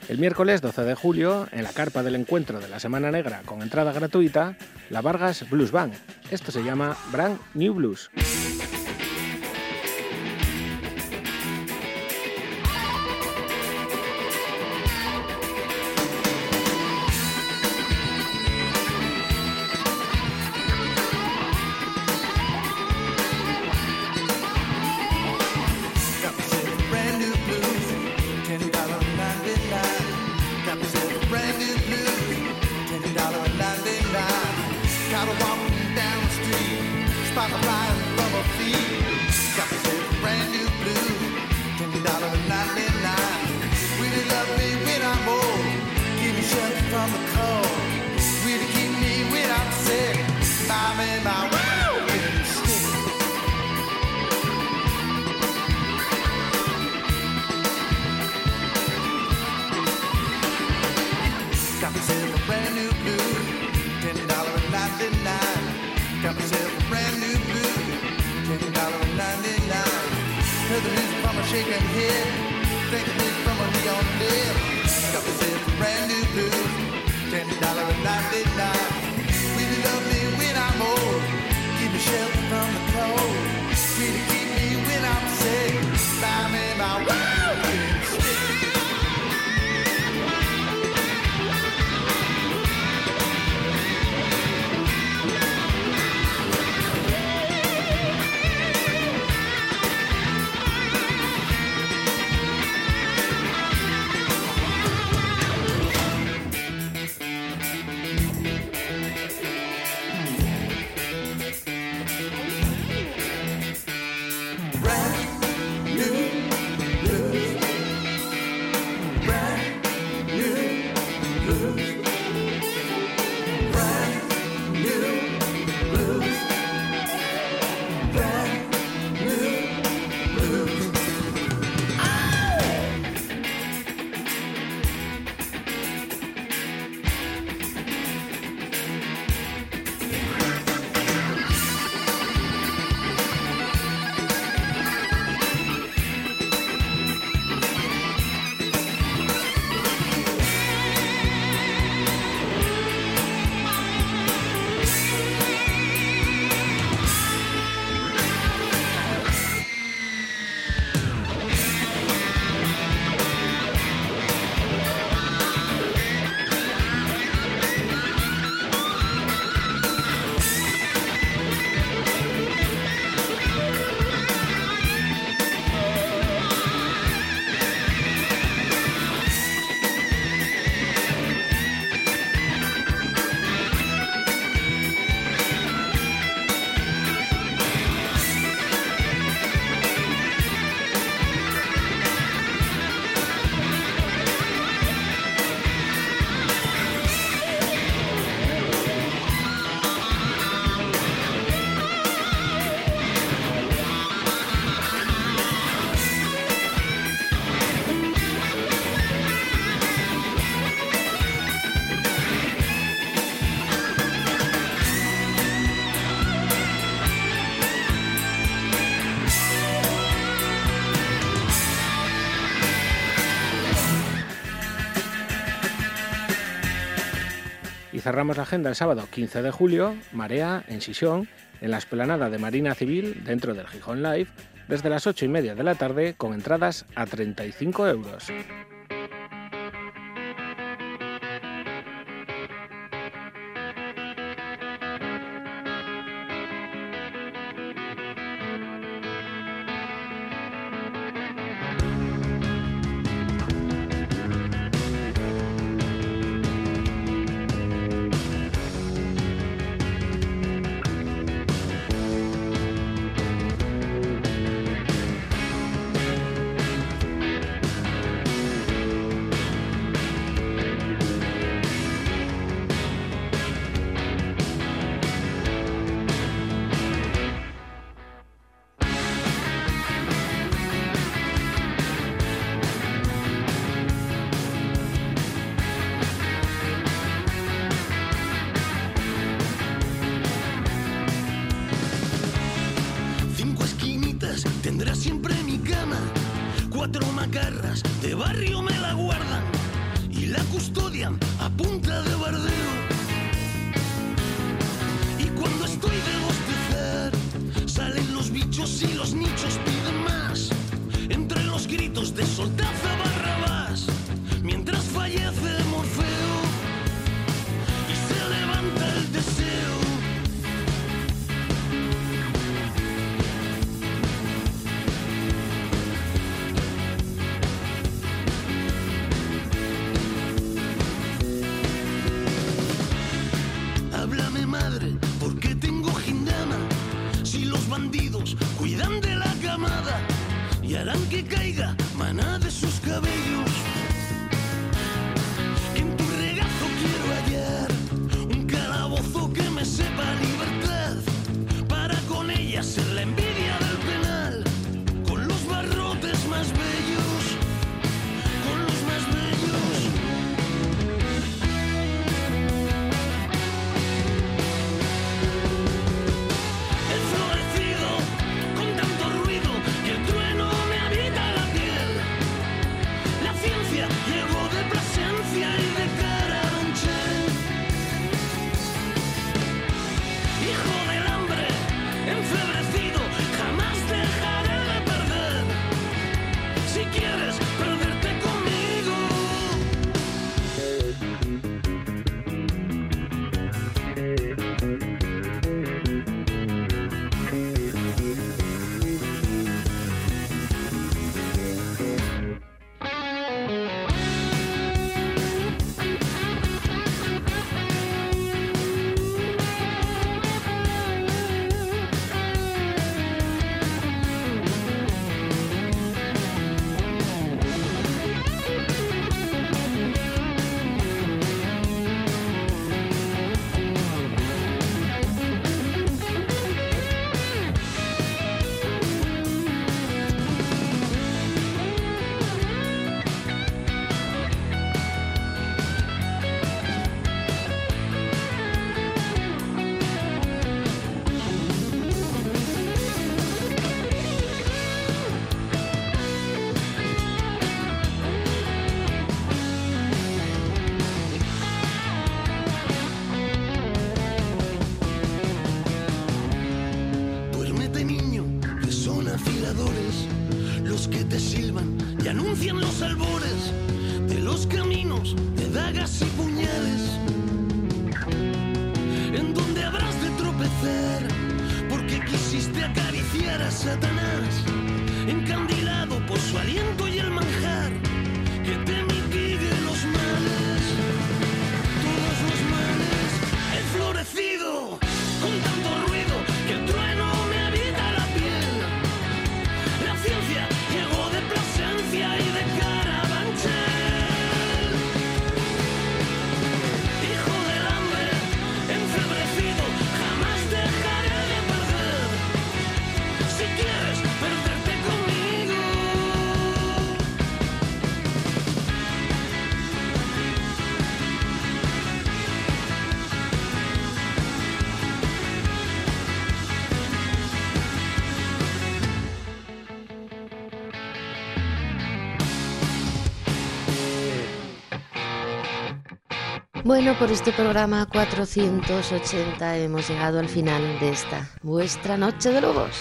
Speaker 4: El miércoles 12 de julio, en la carpa del encuentro de la Semana Negra con entrada gratuita, la Vargas Blues Band. Esto se llama Brand New Blues. Cerramos la agenda el sábado 15 de julio, Marea, en Sisión, en la esplanada de Marina Civil, dentro del Gijón Live, desde las 8 y media de la tarde, con entradas a 35 euros.
Speaker 7: Cuidan de la camada y harán que caiga maná de sus cabellos.
Speaker 1: Bueno, por este programa 480 hemos llegado al final de esta vuestra Noche de Lobos.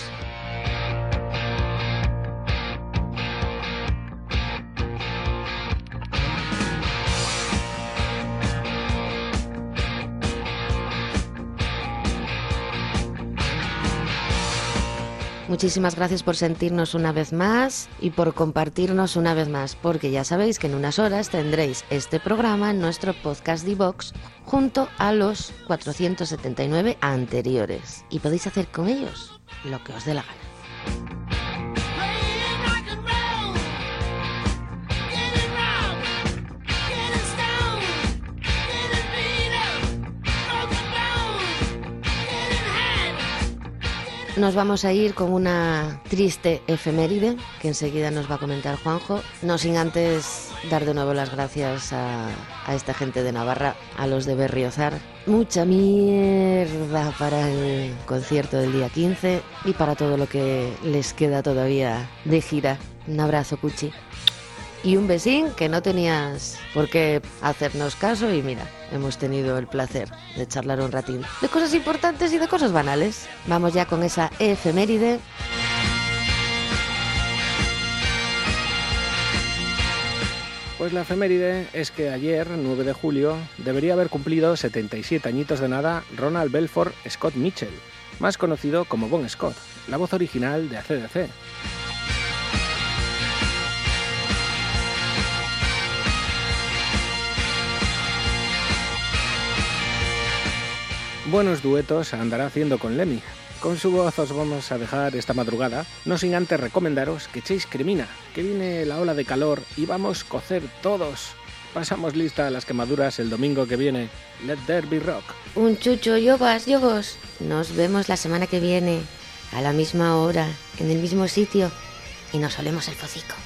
Speaker 1: Muchísimas gracias por sentirnos una vez más y por compartirnos una vez más, porque ya sabéis que en unas horas tendréis este programa en nuestro podcast Divox junto a los 479 anteriores y podéis hacer con ellos lo que os dé la gana. Nos vamos a ir con una triste efeméride que enseguida nos va a comentar Juanjo, no sin antes dar de nuevo las gracias a, a esta gente de Navarra, a los de Berriozar. Mucha mierda para el concierto del día 15 y para todo lo que les queda todavía de gira. Un abrazo, Cuchi. Y un besín que no tenías por qué hacernos caso y mira, hemos tenido el placer de charlar un ratín de cosas importantes y de cosas banales. Vamos ya con esa efeméride.
Speaker 9: Pues la efeméride es que ayer, 9 de julio, debería haber cumplido 77 añitos de nada Ronald Belfort Scott Mitchell, más conocido como Bon Scott, la voz original de ACDC. Buenos duetos andará haciendo con Lemmy. Con su voz os vamos a dejar esta madrugada, no sin antes recomendaros que echéis cremina, que viene la ola de calor y vamos a cocer todos. Pasamos lista a las quemaduras el domingo que viene. Let there be rock.
Speaker 1: Un chucho, yogos, yogos. Nos vemos la semana que viene, a la misma hora, en el mismo sitio, y nos olemos el focico.